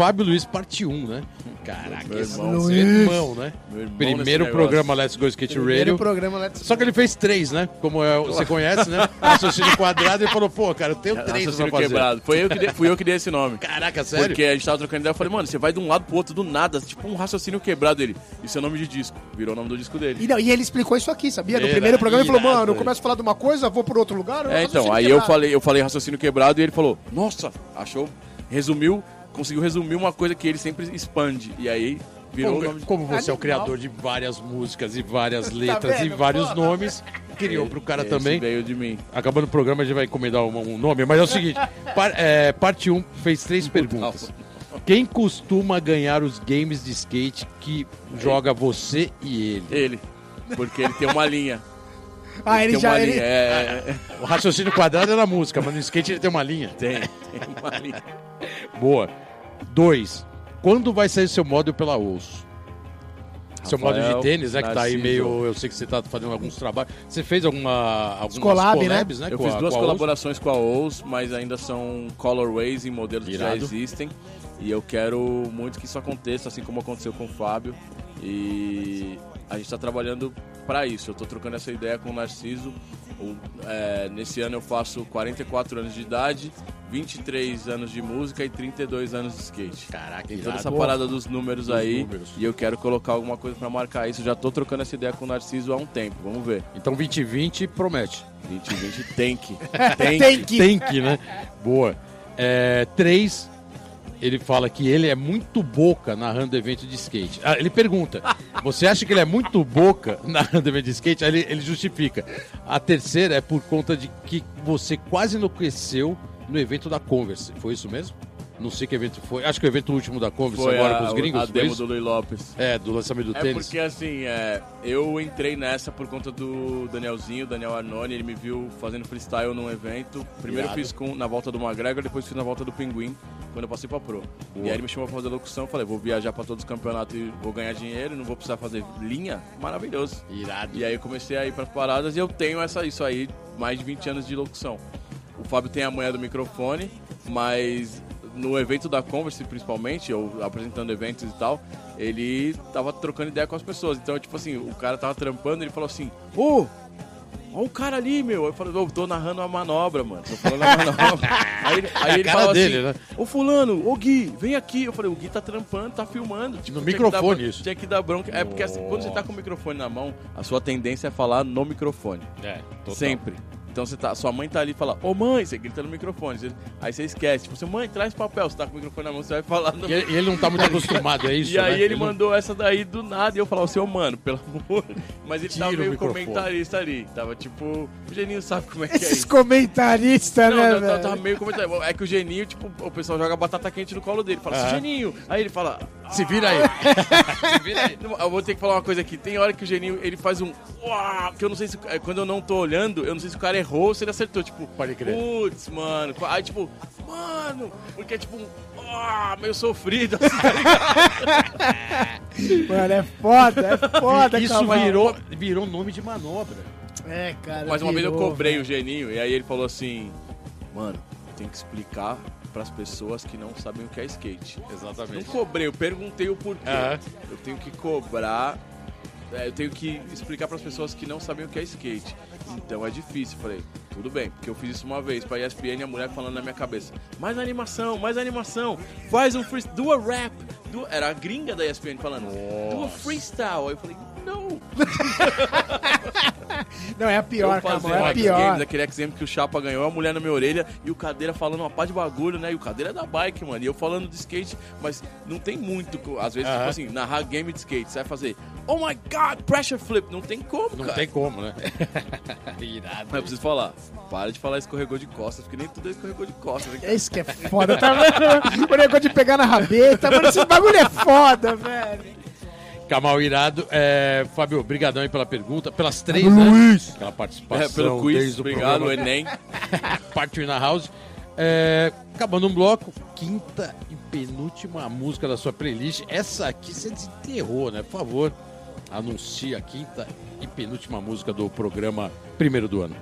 Fábio Luiz, parte 1, né? Caraca, Meu esse irmão. seu irmão, né? Meu irmão Primeiro programa Let's Go Skate Primeiro Radio. programa Let's Só que ele fez três, né? Como é, você conhece, né? Raciocínio quadrado e falou, pô, cara, eu tenho três pra Raciocínio fazer. quebrado. Foi eu que dei, fui eu que dei esse nome. Caraca, sério? Porque a gente tava trocando ideia, eu falei, mano, você vai de um lado pro outro do nada, tipo um raciocínio quebrado ele. Isso é nome de disco. Virou o nome do disco dele. E, não, e ele explicou isso aqui, sabia? No Era primeiro programa ele falou, mano, eu começo a falar de uma coisa, vou por outro lugar. É, então, raciocínio aí eu quebrado. falei, eu falei raciocínio quebrado e ele falou, nossa, achou, resumiu, conseguiu resumir uma coisa que ele sempre expande. E aí virou o Como, nome de... como você é o Animal. criador de várias músicas e várias letras e vendo? vários Pô. nomes, criou pro cara Esse também. veio de mim. Acabando o programa, a gente vai encomendar um, um nome, mas é o seguinte: par- é, parte 1 fez três perguntas. Quem costuma ganhar os games de skate que joga você e ele? Ele. Porque ele tem uma linha. Ah, ele tem já... uma Ele... linha. É, O raciocínio quadrado é na música, mas no skate ele tem uma linha. tem, tem uma linha. Boa. Dois. Quando vai sair seu módulo pela Osso? Seu módulo de Rafael tênis, né? Que tá aí meio. Eu sei que você tá fazendo alguns trabalhos. Você fez alguma. Algumas collab, né? collabs, né? Eu com fiz a- duas com colaborações com a OUS, mas ainda são colorways em modelos que já existem. E eu quero muito que isso aconteça, assim como aconteceu com o Fábio. E a gente está trabalhando para isso. Eu estou trocando essa ideia com o Narciso O- é, nesse ano eu faço 44 anos de idade, 23 anos de música e 32 anos de skate. Caraca, Tem toda essa parada dos números Dos aí números. e eu quero colocar alguma coisa pra marcar isso. Já tô trocando essa ideia com o Narciso há um tempo, vamos ver. Então 2020 promete. 2020 tem que. Tem Tem que. que. Tem que, né? Boa. É, três, ele fala que ele é muito boca narrando evento de skate. Ah, ele pergunta: Você acha que ele é muito boca narrando evento de skate? Aí ele, ele justifica. A terceira é por conta de que você quase enlouqueceu no evento da Converse. Foi isso mesmo? Não sei que evento foi. Acho que o evento último da Converse Foi agora a, com os gringos. a demo do Luiz Lopes. É, do lançamento do É tênis. porque assim, é, eu entrei nessa por conta do Danielzinho, Daniel Arnone, ele me viu fazendo freestyle num evento. Primeiro Irado. fiz com, na volta do McGregor, depois fiz na volta do Pinguim, quando eu passei pra Pro. E aí ele me chamou pra fazer locução, falei, vou viajar pra todos os campeonatos e vou ganhar dinheiro, não vou precisar fazer linha, maravilhoso. Irado. E aí eu comecei a ir pras paradas e eu tenho essa, isso aí, mais de 20 anos de locução. O Fábio tem a manha do microfone, mas no evento da Converse, principalmente, ou apresentando eventos e tal, ele tava trocando ideia com as pessoas. Então, tipo assim, o cara tava trampando e ele falou assim, ô, Olha o cara ali, meu. Eu falei, ô, tô narrando uma manobra, mano. Tô falando a manobra. aí ele, aí É a ele falou dele, assim, né? ô fulano, ô Gui, vem aqui. Eu falei, o Gui tá trampando, tá filmando. Tipo, No microfone dar- isso. Tinha que dar bronca. É porque assim, quando você tá com o microfone na mão, a sua tendência é falar no microfone. É, total. Sempre. Então você tá, sua mãe tá ali e fala, ô mãe, você grita no microfone. Você- aí você esquece. Tipo, você, mãe, traz papel. Você tá com o microfone na mão, você vai falar no E ele, ele não tá muito acostumado, é isso? e aí né? ele não- mandou essa daí do nada e eu falava, seu mano, pelo amor. Mas ele Tira tava meio comentarista ali. Tava tipo, o Geninho sabe como é que é Esses comentaristas, Não, né, não, velho? tava meio comentarista. É que o Geninho, tipo, o pessoal joga batata quente no colo dele. Fala, Ah. assim, Geninho. Aí ele fala, Se vira aí. Se vira aí. Eu vou ter que falar uma coisa aqui. Tem hora que o Geninho, ele faz um... Uau, que eu não sei se... é, Quando eu não tô olhando, eu não sei se o cara errou ou se ele acertou. Tipo, Pode crer. putz, mano. Aí, tipo, mano... Porque é tipo um... uau, meio sofrido, assim, tá ligado? Mano, é foda, é foda, Isso virou, virou nome de manobra. É, cara. Mas uma vez eu virou, cobrei velho. o Geninho e aí ele falou assim... Mano, tem que explicar pras pessoas que não sabem o que é skate. Não Exatamente. cobrei, eu perguntei o porquê. Aham. Eu tenho que cobrar, é, eu tenho que explicar para as pessoas que não sabem o que é skate. Então é difícil. Falei, tudo bem, porque eu fiz isso uma vez pra ESPN e a mulher falando na minha cabeça: mais animação, mais animação, faz um freestyle, do a rap. do-" Era a gringa da ESPN falando: do a freestyle. Aí eu falei: não. Não, é a pior, Camargo, é a pior. Games, aquele X Games que o Chapa ganhou, a mulher na minha orelha e o Cadeira falando uma pá de bagulho, né? E o Cadeira é da bike, mano. E eu falando de skate, mas não tem muito. Às vezes, tipo Aham. assim, narrar game de skate, você vai fazer, oh my god, pressure flip. Não tem como, Não cara. tem como, né? Irado. Mas eu preciso falar, para de falar escorregou de costas, porque nem tudo é escorregou de costas. né? Esse que é foda, tá vendo? O negócio de pegar na rabeta, mano, esse bagulho é foda, velho. Kamal Irado. É, Fábio, brigadão aí pela pergunta, pelas três, Luiz. né? Aquela participação É, pelo quiz, obrigado, programa. Enem. Partiu na House. É, acabando um bloco, quinta e penúltima música da sua playlist. Essa aqui você desenterrou, né? Por favor, anuncie a quinta e penúltima música do programa primeiro do ano.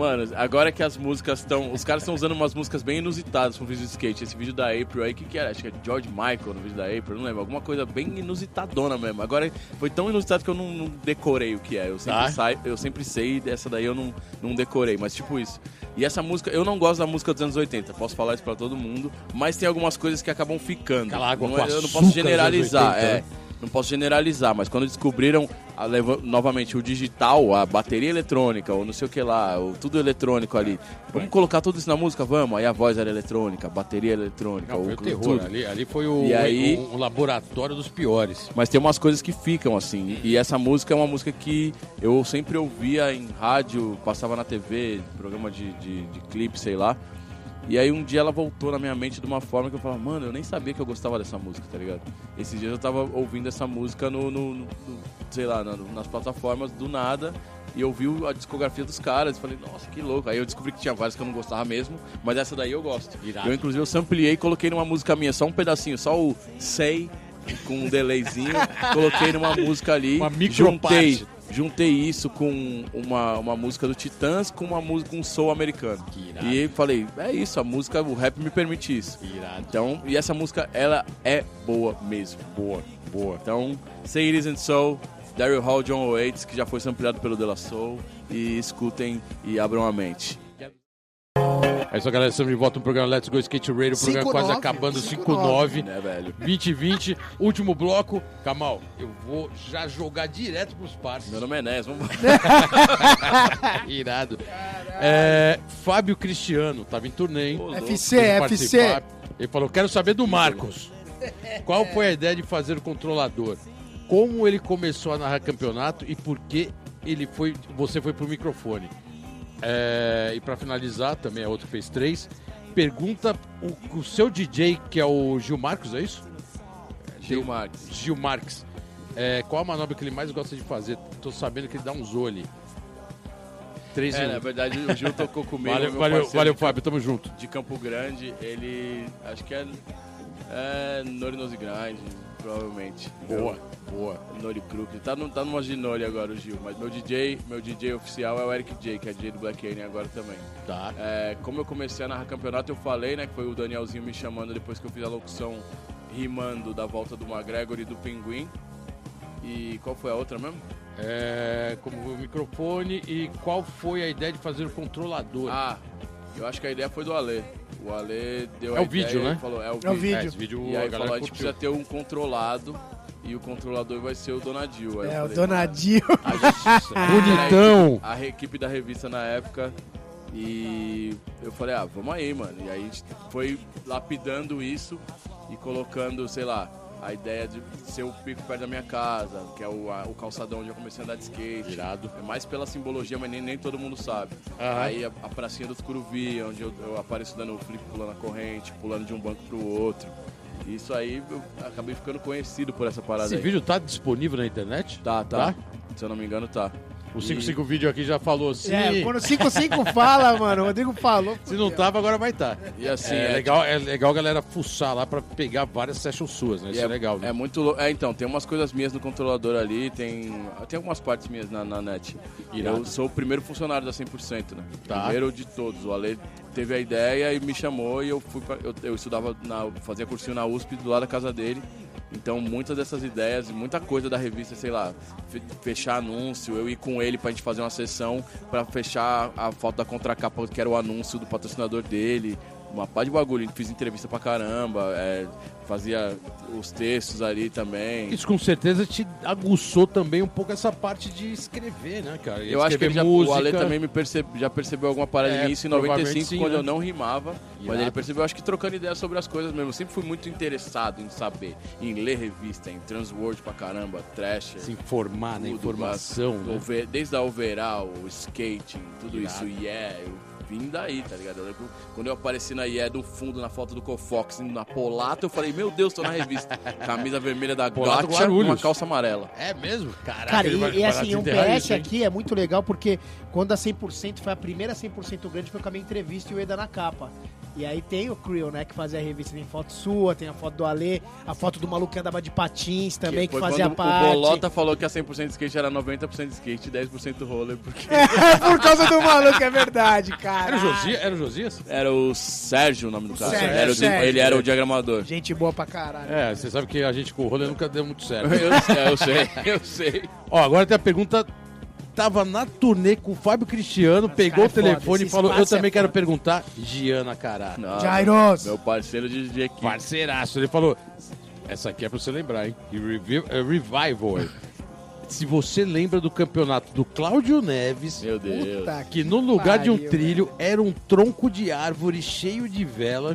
Mano, agora que as músicas estão. Os caras estão usando umas músicas bem inusitadas pro vídeo de skate. Esse vídeo da April aí, o que, que era? Acho que é George Michael no vídeo da April, não lembro. Alguma coisa bem inusitadona mesmo. Agora foi tão inusitado que eu não, não decorei o que é. Eu sempre, Tá. sai, eu sempre sei, dessa daí eu não, não decorei, mas tipo isso. E essa música, eu não gosto da música dos anos 80, posso falar isso pra todo mundo, mas tem algumas coisas que acabam ficando. Aquela água não com é- eu não posso generalizar, anos 80, é. Não posso generalizar, mas quando descobriram a novamente o digital, a bateria eletrônica, ou não sei o que lá, o tudo eletrônico ali. Vamos colocar tudo isso na música? Vamos. Aí a voz era eletrônica, a bateria eletrônica, Não, o terror. tudo. Ali, ali foi o, E aí- o- o laboratório dos piores. Mas tem umas coisas que ficam assim. E essa música é uma música que eu sempre ouvia em rádio, passava na TV, programa de, de, de clipe, sei lá. E aí um dia ela voltou na minha mente de uma forma que eu falava, mano, eu nem sabia que eu gostava dessa música, tá ligado? Esses dias eu tava ouvindo essa música no, no- no- sei lá, na- nas plataformas do nada. E eu vi a discografia dos caras e falei, nossa, que louco. Aí eu descobri que tinha várias que eu não gostava mesmo, mas essa daí eu gosto. Irado. Eu, inclusive, eu sampliei e coloquei numa música minha, só um pedacinho, só o Say, com um delayzinho, coloquei numa música ali. Uma micro juntei, parte. Juntei isso com uma, uma música do Titãs com uma música, um soul americano. E falei, é isso, a música, o rap me permite isso. Irado. Então, e essa música, ela é boa mesmo. Boa, boa. Então, Say It Isn't So, Daryl Hall, John Waits, que já foi sampleado pelo De La Soul. E escutem e abram a mente. É isso, galera. Estamos de volta no programa Let's Go Skate Radio. O programa 5-9, quase acabando, 5-9. 5-9. Né, velho? 2020, último bloco. Kamal, eu vou já jogar direto pros parceiros. Meu nome é Nes, vamos Irado. É, Fábio Cristiano, tava em turnê, hein? FC, FC. participar. Ele falou: quero saber do Marcos. Qual foi a ideia de fazer o controlador? Como ele começou a narrar campeonato e por que ele foi, você foi pro microfone? É, e para finalizar, também é outro que fez três. Pergunta o, o seu DJ, que é o Gil Marcos, é isso? Gil Marques. Gil Marques. É, qual a manobra que ele mais gosta de fazer? Tô sabendo que ele dá um zole. Três É, um. na verdade, o Gil tocou comigo. Valeu, valeu, valeu, Fábio, tamo junto. de Campo Grande, ele acho que é, é Nori Nose Grind, provavelmente. Boa, boa. Nori Crook. Tá, no, tá numa de Nori agora o Gil, mas meu DJ, meu DJ oficial é o Eric J, que é DJ do Black Alien agora também. Tá. É, como eu comecei a narrar campeonato, eu falei, né, que foi o Danielzinho me chamando depois que eu fiz a locução rimando da volta do McGregor e do Pinguim. E qual foi a outra mesmo? É, como o microfone e qual foi a ideia de fazer o controlador? Ah, eu acho que a ideia foi do Ale. O Ale deu É a o vídeo, né? Falou, é o É o vídeo. vídeo. É, esse vídeo E a aí galera falou, a gente curtiu. precisa ter um controlado e o controlador vai ser o Donadil. Aí eu É, o a gente- Bonitão! A equipe da revista na época e eu falei, ah, vamos aí, mano. E aí a gente foi lapidando isso e colocando, sei lá, a ideia de ser o pico perto da minha casa, que é o, a- o calçadão onde eu comecei a andar de skate. Irado. É mais pela simbologia, mas nem, nem todo mundo sabe. Aham. Aí a, a pracinha dos Curuvi, onde eu, eu apareço dando o flip pulando a corrente, pulando de um banco pro outro. Isso aí eu acabei ficando conhecido por essa parada Esse aí. vídeo tá disponível na internet? Tá, tá, Se eu não me engano, tá. O 55 vídeo aqui já falou sim. É, quando o 55 fala, mano, o Rodrigo falou. Se não tava, agora vai estar. E assim, é, é, legal, é legal a galera fuçar lá pra pegar várias sessions suas, né? E Isso é, legal, né? É muito É, então, tem umas coisas minhas no controlador ali, tem, tem algumas partes minhas na, na net. Irado. Eu sou o primeiro funcionário da 100%, né? Tá. Primeiro de todos. O Ale teve a ideia e me chamou e eu fui pra, eu, eu estudava, na, fazia cursinho na USP do lado da casa dele. Então, muitas dessas ideias, muita coisa da revista, sei lá, fe- fechar anúncio, eu ir com ele pra gente fazer uma sessão pra fechar a foto da contracapa, que era o anúncio do patrocinador dele. Uma pá de bagulho, fiz entrevista pra caramba, é, fazia os textos ali também. Isso com certeza te aguçou também um pouco essa parte de escrever, né, cara? Eu acho que ele já, música. o Ale também me percebe, já percebeu alguma parada É, de mim isso em provavelmente 95, sim, quando né? eu não rimava. Mas Irado. ele percebeu, acho que trocando ideias sobre as coisas mesmo. Eu sempre fui muito interessado em saber, em ler revista, em transword pra caramba, trash. Se informar, né? tudo, Informação, mas né? over- Desde a overall, o skating, tudo Irado. isso, yeah, eu vim daí, tá ligado? Eu lembro quando eu apareci na IE do fundo, na foto do Cofox, indo na Polata, eu falei, meu Deus, tô na revista. Camisa vermelha da Polato Gotcha, Guarulhos. uma calça amarela. É mesmo? Caraca, Cara, e, e assim, um PS aqui é muito legal porque quando a 100% foi a primeira 100% grande foi com a minha entrevista e o Eda na capa. E aí tem o Creel, né, que fazia a revista, tem foto sua, tem a foto do Ale, a foto do maluco que andava de patins também, que, foi fazia parte. O Bolota falou que a 100% de skate era 90% de skate e 10% roller, porque Por causa do maluco, é verdade, cara. Era o Josias? Era o Josias? era o Sérgio o nome do cara. Sérgio, Era o- Sérgio. ele era o diagramador. Gente boa pra caralho. É, você sabe que a gente com o rolê nunca deu muito certo. Eu, eu sei, eu sei. Ó, agora tem a pergunta. Tava na turnê com o Fábio Cristiano, pegou cara o é telefone e esse falou: Eu é também quero foda." perguntar. Giana Cará. Jairos. Meu parceiro de, equipe. Parceiraço. Ele falou: Essa aqui é pra você lembrar, hein? E é Revival. Se você lembra do campeonato do Cláudio Neves, Meu Deus. Puta que no lugar de um pariu, trilho era um tronco de árvore cheio de vela.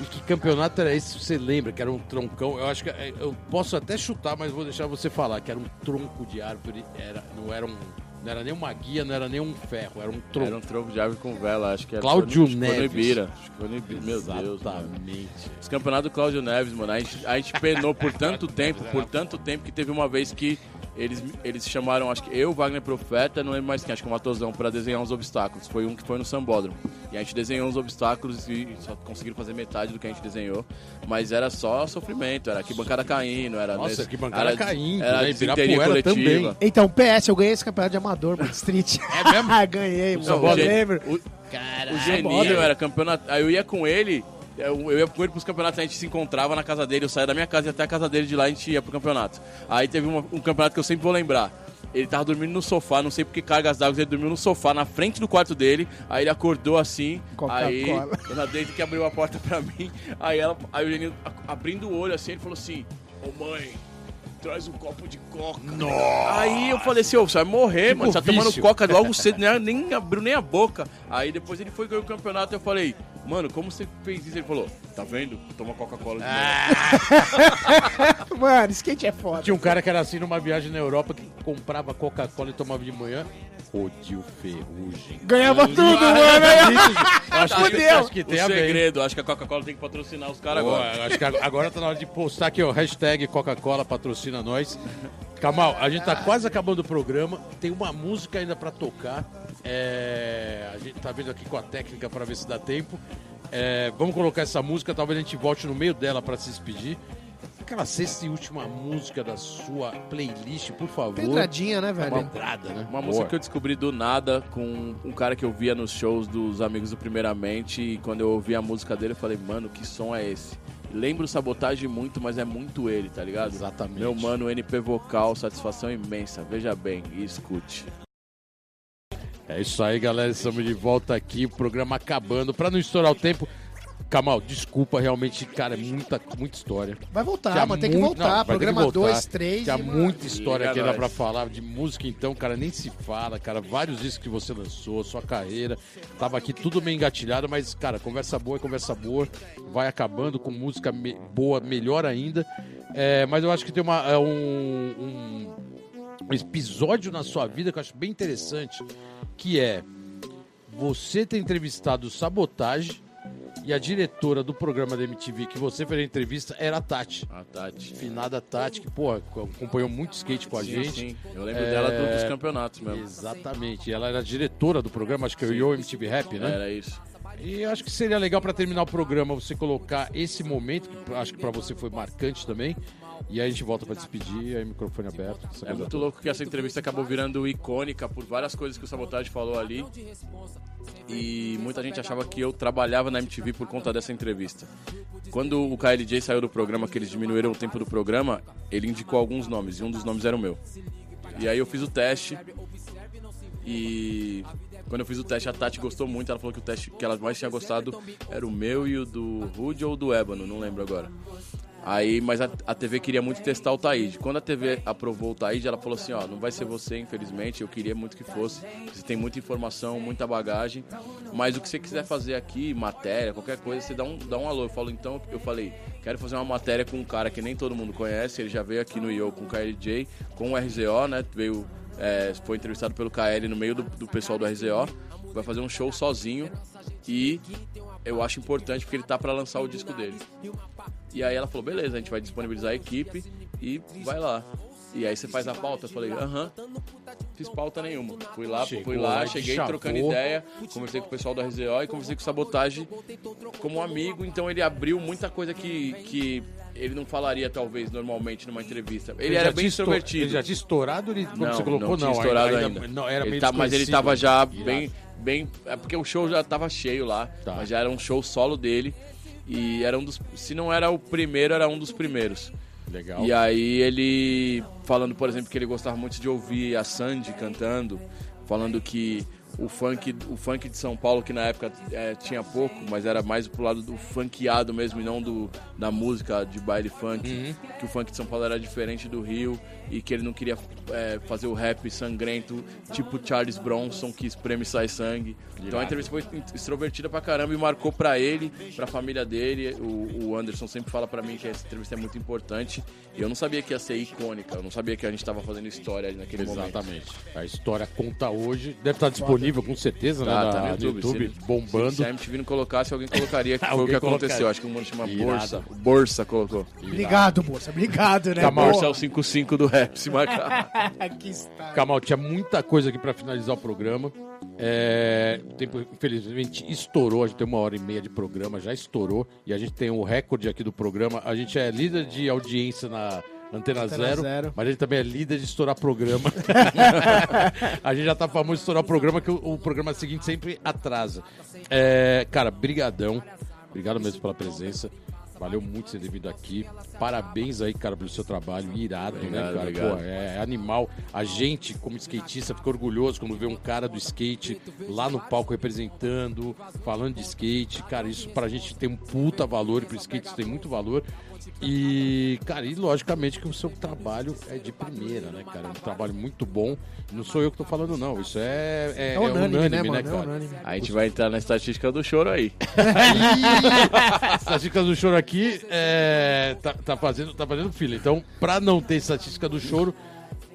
E que campeonato era esse? Você lembra que era um troncão? Eu acho que é, eu posso até chutar, mas vou deixar você falar que era um tronco de árvore. Era, não era um, não era nem uma guia, não era nem um ferro, era um tronco. Era um tronco de árvore com vela, acho que era. Cláudio Neves. Ibira. Acho que foi no Ibira. Meu Deus. Exatamente. Esse campeonato do Cláudio Neves, mano, a gente, a gente penou por tanto tempo, por tanto tempo que teve uma vez que eles, eles chamaram, acho que eu, Wagner Profeta, não lembro mais quem, acho que o Matosão, pra desenhar uns obstáculos. Foi um que foi no Sambódromo. E a gente desenhou uns obstáculos e só conseguiram fazer metade do que a gente desenhou. Mas era só sofrimento, era arquibancada caindo, era. Nossa, nesse- arquibancada era, caindo, era né? desinteria coletiva. também. Então, PS, eu ganhei esse campeonato de amador, mano, Street. É mesmo? Ganhei, mano. o, Eu lembro. o- Caralho. o Geninho era campeonato. Aí eu ia com ele Eu, eu ia com ele pros campeonatos, a gente se encontrava na casa dele, eu saía da minha casa e até a casa dele, de lá a gente ia pro campeonato. Aí teve uma- um campeonato que eu sempre vou lembrar. Ele tava dormindo no sofá, não sei por que cargas d'água, ele dormiu no sofá, na frente do quarto dele, aí ele acordou assim, aí. Dona Deide que abriu a porta pra mim, aí ela, aí o a- abrindo o olho assim, ele falou assim, ô mãe, traz um copo de coca. Aí eu falei assim, ô, você vai morrer, Tipo mano, você tá tomando coca logo cedo, nem, nem abriu nem a boca. Aí depois ele foi ganhar o campeonato, eu falei, mano, como você fez isso? Ele falou, tá vendo? Toma Coca-Cola de manhã. Mano, skate é foda. Tinha um cara que era assim numa viagem na Europa que comprava Coca-Cola e tomava de manhã. Rodil Ferrugem. Ganhava tudo, mano. Acho que, acho que O tem a ver. segredo, acho que a Coca-Cola tem que patrocinar os caras agora. Acho que ag- agora tá na hora de postar aqui, ó, hashtag Coca-Cola patrocina nós. Kamal, a gente tá quase acabando o programa, tem uma música ainda pra tocar. É, a gente tá vendo aqui com a técnica pra ver se dá tempo. É, vamos colocar essa música, talvez a gente volte no meio dela pra se despedir. Aquela sexta e última música da sua playlist, por favor. Pedradinha, né, Uma velho? entrada, né? Uma Boa. música que eu descobri do nada com um cara que eu via nos shows dos amigos do Primeiramente. E quando eu ouvi a música dele, eu falei, mano, que som é esse? Lembro sabotagem muito, mas é muito ele, tá ligado? Exatamente. Meu mano, NP Vocal, satisfação imensa. Veja bem e escute. É isso aí, galera. Estamos de volta aqui, o programa acabando. Pra não estourar o tempo, Kamal, desculpa, realmente, cara, é muita, muita história. Vai voltar, Tinha mas tem que muito- voltar. não, que Programa voltar. 2, 3. Tinha muita história aqui dá pra falar de música, então, cara, nem se fala, cara. Vários discos que você lançou, sua carreira. Tava aqui tudo meio engatilhado, mas, cara, conversa boa é conversa boa. Vai acabando com música me- boa, melhor ainda. É, mas eu acho que tem uma, é, um, um- episódio na sua vida que eu acho bem interessante, que é você ter entrevistado o Sabotage e a diretora do programa da MTV que você fez a entrevista era a Tati. A Tati. Finada Tati, que, porra, acompanhou muito skate com a Sim, gente. sim. Eu lembro É, dela do- dos campeonatos mesmo. Exatamente. Ela era diretora do programa, acho que é o Yo MTV Rap, né? Era isso. E acho que seria legal pra terminar o programa você colocar esse momento, que acho que pra você foi marcante também. E aí a gente volta pra despedir, aí o microfone aberto. É muito toda. louco que essa entrevista acabou virando icônica por várias coisas que o Sabotage falou ali. E muita gente achava que eu trabalhava na MTV por conta dessa entrevista. Quando o KLJ saiu do programa, que eles diminuíram o tempo do programa, ele indicou alguns nomes, e um dos nomes era o meu. E aí eu fiz o teste, e quando eu fiz o teste, a Tati gostou muito. Ela falou que o teste que ela mais tinha gostado era o meu e o do Rude ou do Ébano, não lembro agora. Aí, mas a, a TV queria muito testar o Taíde. Quando a TV aprovou o Taíde, ela falou assim, ó, não vai ser você, infelizmente, eu queria muito que fosse. Você tem muita informação, muita bagagem, mas o que você quiser fazer aqui, matéria, qualquer coisa, você dá um, dá um alô. Eu falo, então, eu falei, quero fazer uma matéria com um cara que nem todo mundo conhece, ele já veio aqui no IO com o KLJ, com o RZO, né, veio, é, foi entrevistado pelo KL no meio do, do pessoal do RZO, vai fazer um show sozinho e eu acho importante porque ele tá pra lançar o disco dele. E aí ela falou, beleza, a gente vai disponibilizar a equipe e vai lá. E aí você faz a pauta? Eu falei, aham. Fiz pauta nenhuma. Fui lá, Chegou fui lá, cheguei chavou. trocando ideia, conversei com o pessoal do RZO e conversei com o Sabotagem como amigo, então ele abriu muita coisa que, que ele não falaria, talvez, normalmente numa entrevista. Ele, já era bem extrovertido. Ele já tinha estourado, ele, como não, você colocou, não, não. tinha estourado ainda. Não, era Ele meio tá- mas ele desconhecido. tava já Irado. bem, bem. É porque o show já tava cheio lá, Tá. mas já era um show solo dele. E era um dos. Se não era o primeiro, era um dos primeiros. Legal. E aí ele falando, por exemplo, que ele gostava muito de ouvir a Sandy cantando, falando que o funk, o funk de São Paulo, que na época é, tinha pouco, mas era mais pro lado do funkeado mesmo e não do, da música de baile funk, Uhum. que o funk de São Paulo era diferente do Rio e que ele não queria é, fazer o rap sangrento, tipo Charles Bronson, que espreme e sai sangue. Então a entrevista foi extrovertida pra caramba e marcou pra ele, pra família dele. O, o Anderson sempre fala pra mim que essa entrevista é muito importante. E eu não sabia que ia ser icônica, eu não sabia que a gente tava fazendo história ali naquele momento. Exatamente. A história conta hoje. Deve estar disponível, com certeza, né? Tá, na- tá no YouTube. se- bombando. Se a MTV não colocasse, alguém colocaria, que foi o que aconteceu. Acho que um mano chama Irado. Borsa. Borsa colocou. Obrigado, moça. Obrigado, né? Borsa é o 55 do rap, se marcar. que está. Kamal, tinha muita coisa aqui pra finalizar o programa. É, o tempo, infelizmente, estourou. A gente tem uma hora e meia de programa, já estourou. E a gente tem o recorde aqui do programa. A gente é líder de audiência na Antena, Antena Zero, Zero. mas a gente também é líder de estourar programa. a gente já tá famoso de estourar o programa, que o, o programa seguinte sempre atrasa. É, cara, brigadão. Obrigado mesmo pela presença. Valeu muito você ter vindo aqui. Parabéns aí, cara, pelo seu trabalho. Irado, Obrigado, né, cara? obrigado. Pô, é animal. A gente, como skatista, fica orgulhoso quando vê um cara do skate lá no palco representando, falando de skate. Cara, isso pra gente tem um puta valor e pro skate isso tem muito valor. E, cara, e logicamente que o seu trabalho é de primeira, né, cara? É um trabalho muito bom. Não sou eu que tô falando, não. Isso é, é, É unânime, né, né, mano? É cara? unânime. A gente vai entrar na estatística do choro aí. estatística do choro aqui é, tá, tá fazendo, tá fazendo fila. Então, pra não ter estatística do choro,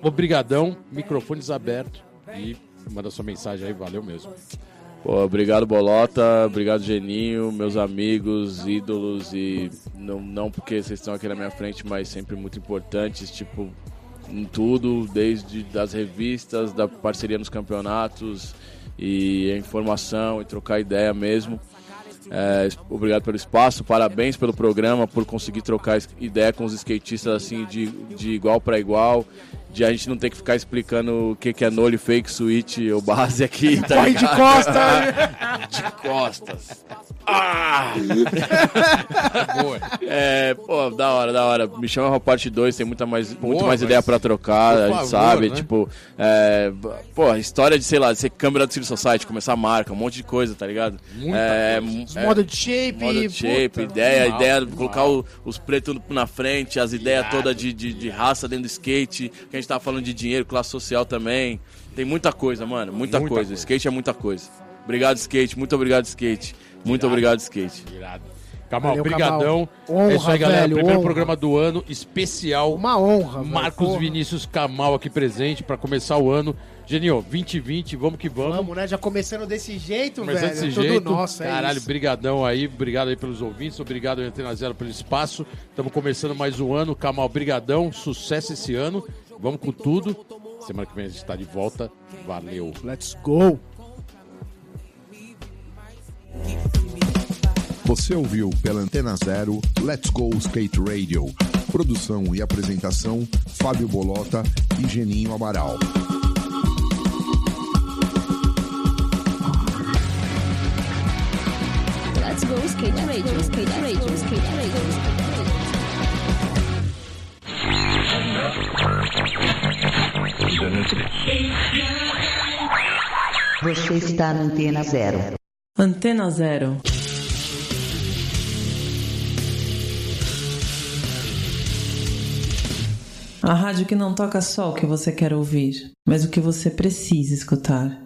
obrigadão, microfones abertos e manda sua mensagem aí, valeu mesmo. Pô, obrigado Bolota, obrigado Geninho, meus amigos, ídolos e não, não porque vocês estão aqui na minha frente, mas sempre muito importantes, tipo, em tudo, desde das revistas, da parceria nos campeonatos e a informação e trocar ideia mesmo. É, obrigado pelo espaço, parabéns pelo programa, por conseguir trocar ideia com os skatistas assim de, de igual para igual, de a gente não ter que ficar explicando o que, que é nole, fake, switch ou base aqui. Tá Corre de ligado? costa! de costas. Ah! Boa. É, pô, da hora, da hora. Me chama pra parte 2, tem muita mais, muito Boa, mais mas- ideia pra trocar, a gente favor, sabe, né? tipo, é, pô, história de, sei lá, de ser câmera do Civil Society, começar a marca, um monte de coisa, tá ligado? Muita é, coisa. é, Moda de shape. moda de shape, puta. ideia, ideia de colocar o- os pretos na frente, as ideias todas de, de, de raça dentro do skate, que a gente tava falando de dinheiro, classe social também. Tem muita coisa, mano, muita, Muita coisa. coisa. Skate é muita coisa. Obrigado, skate, muito obrigado, skate. Muito Irado. obrigado, skate. Irado. Kamal, Valeu, brigadão. Kamal. é isso aí, Honra, galera. velho, Primeiro honra. programa do ano, especial. Uma honra, velho. Marcos Porra. Vinícius Kamal aqui presente pra começar o ano. Genio, 2020, vamos que vamos. Vamos, né? Já começando desse jeito, Começando velho. desse Tudo jeito. nosso, é Caralho, isso. brigadão aí, obrigado aí pelos ouvintes, obrigado Antena Zero pelo espaço. Estamos começando mais um ano. Kamal, brigadão, sucesso esse ano. Vamos com tudo. Semana que vem a gente tá de volta. Valeu. Let's go. Você ouviu pela Antena Zero Let's Go Skate Radio. Produção e apresentação Fábio Bolota e Geninho Amaral. Let's go skate radio, skate radio, skate radio, skate radio. Você está na Antena Zero. Antena Zero. A rádio que não toca só o que você quer ouvir, mas o que você precisa escutar.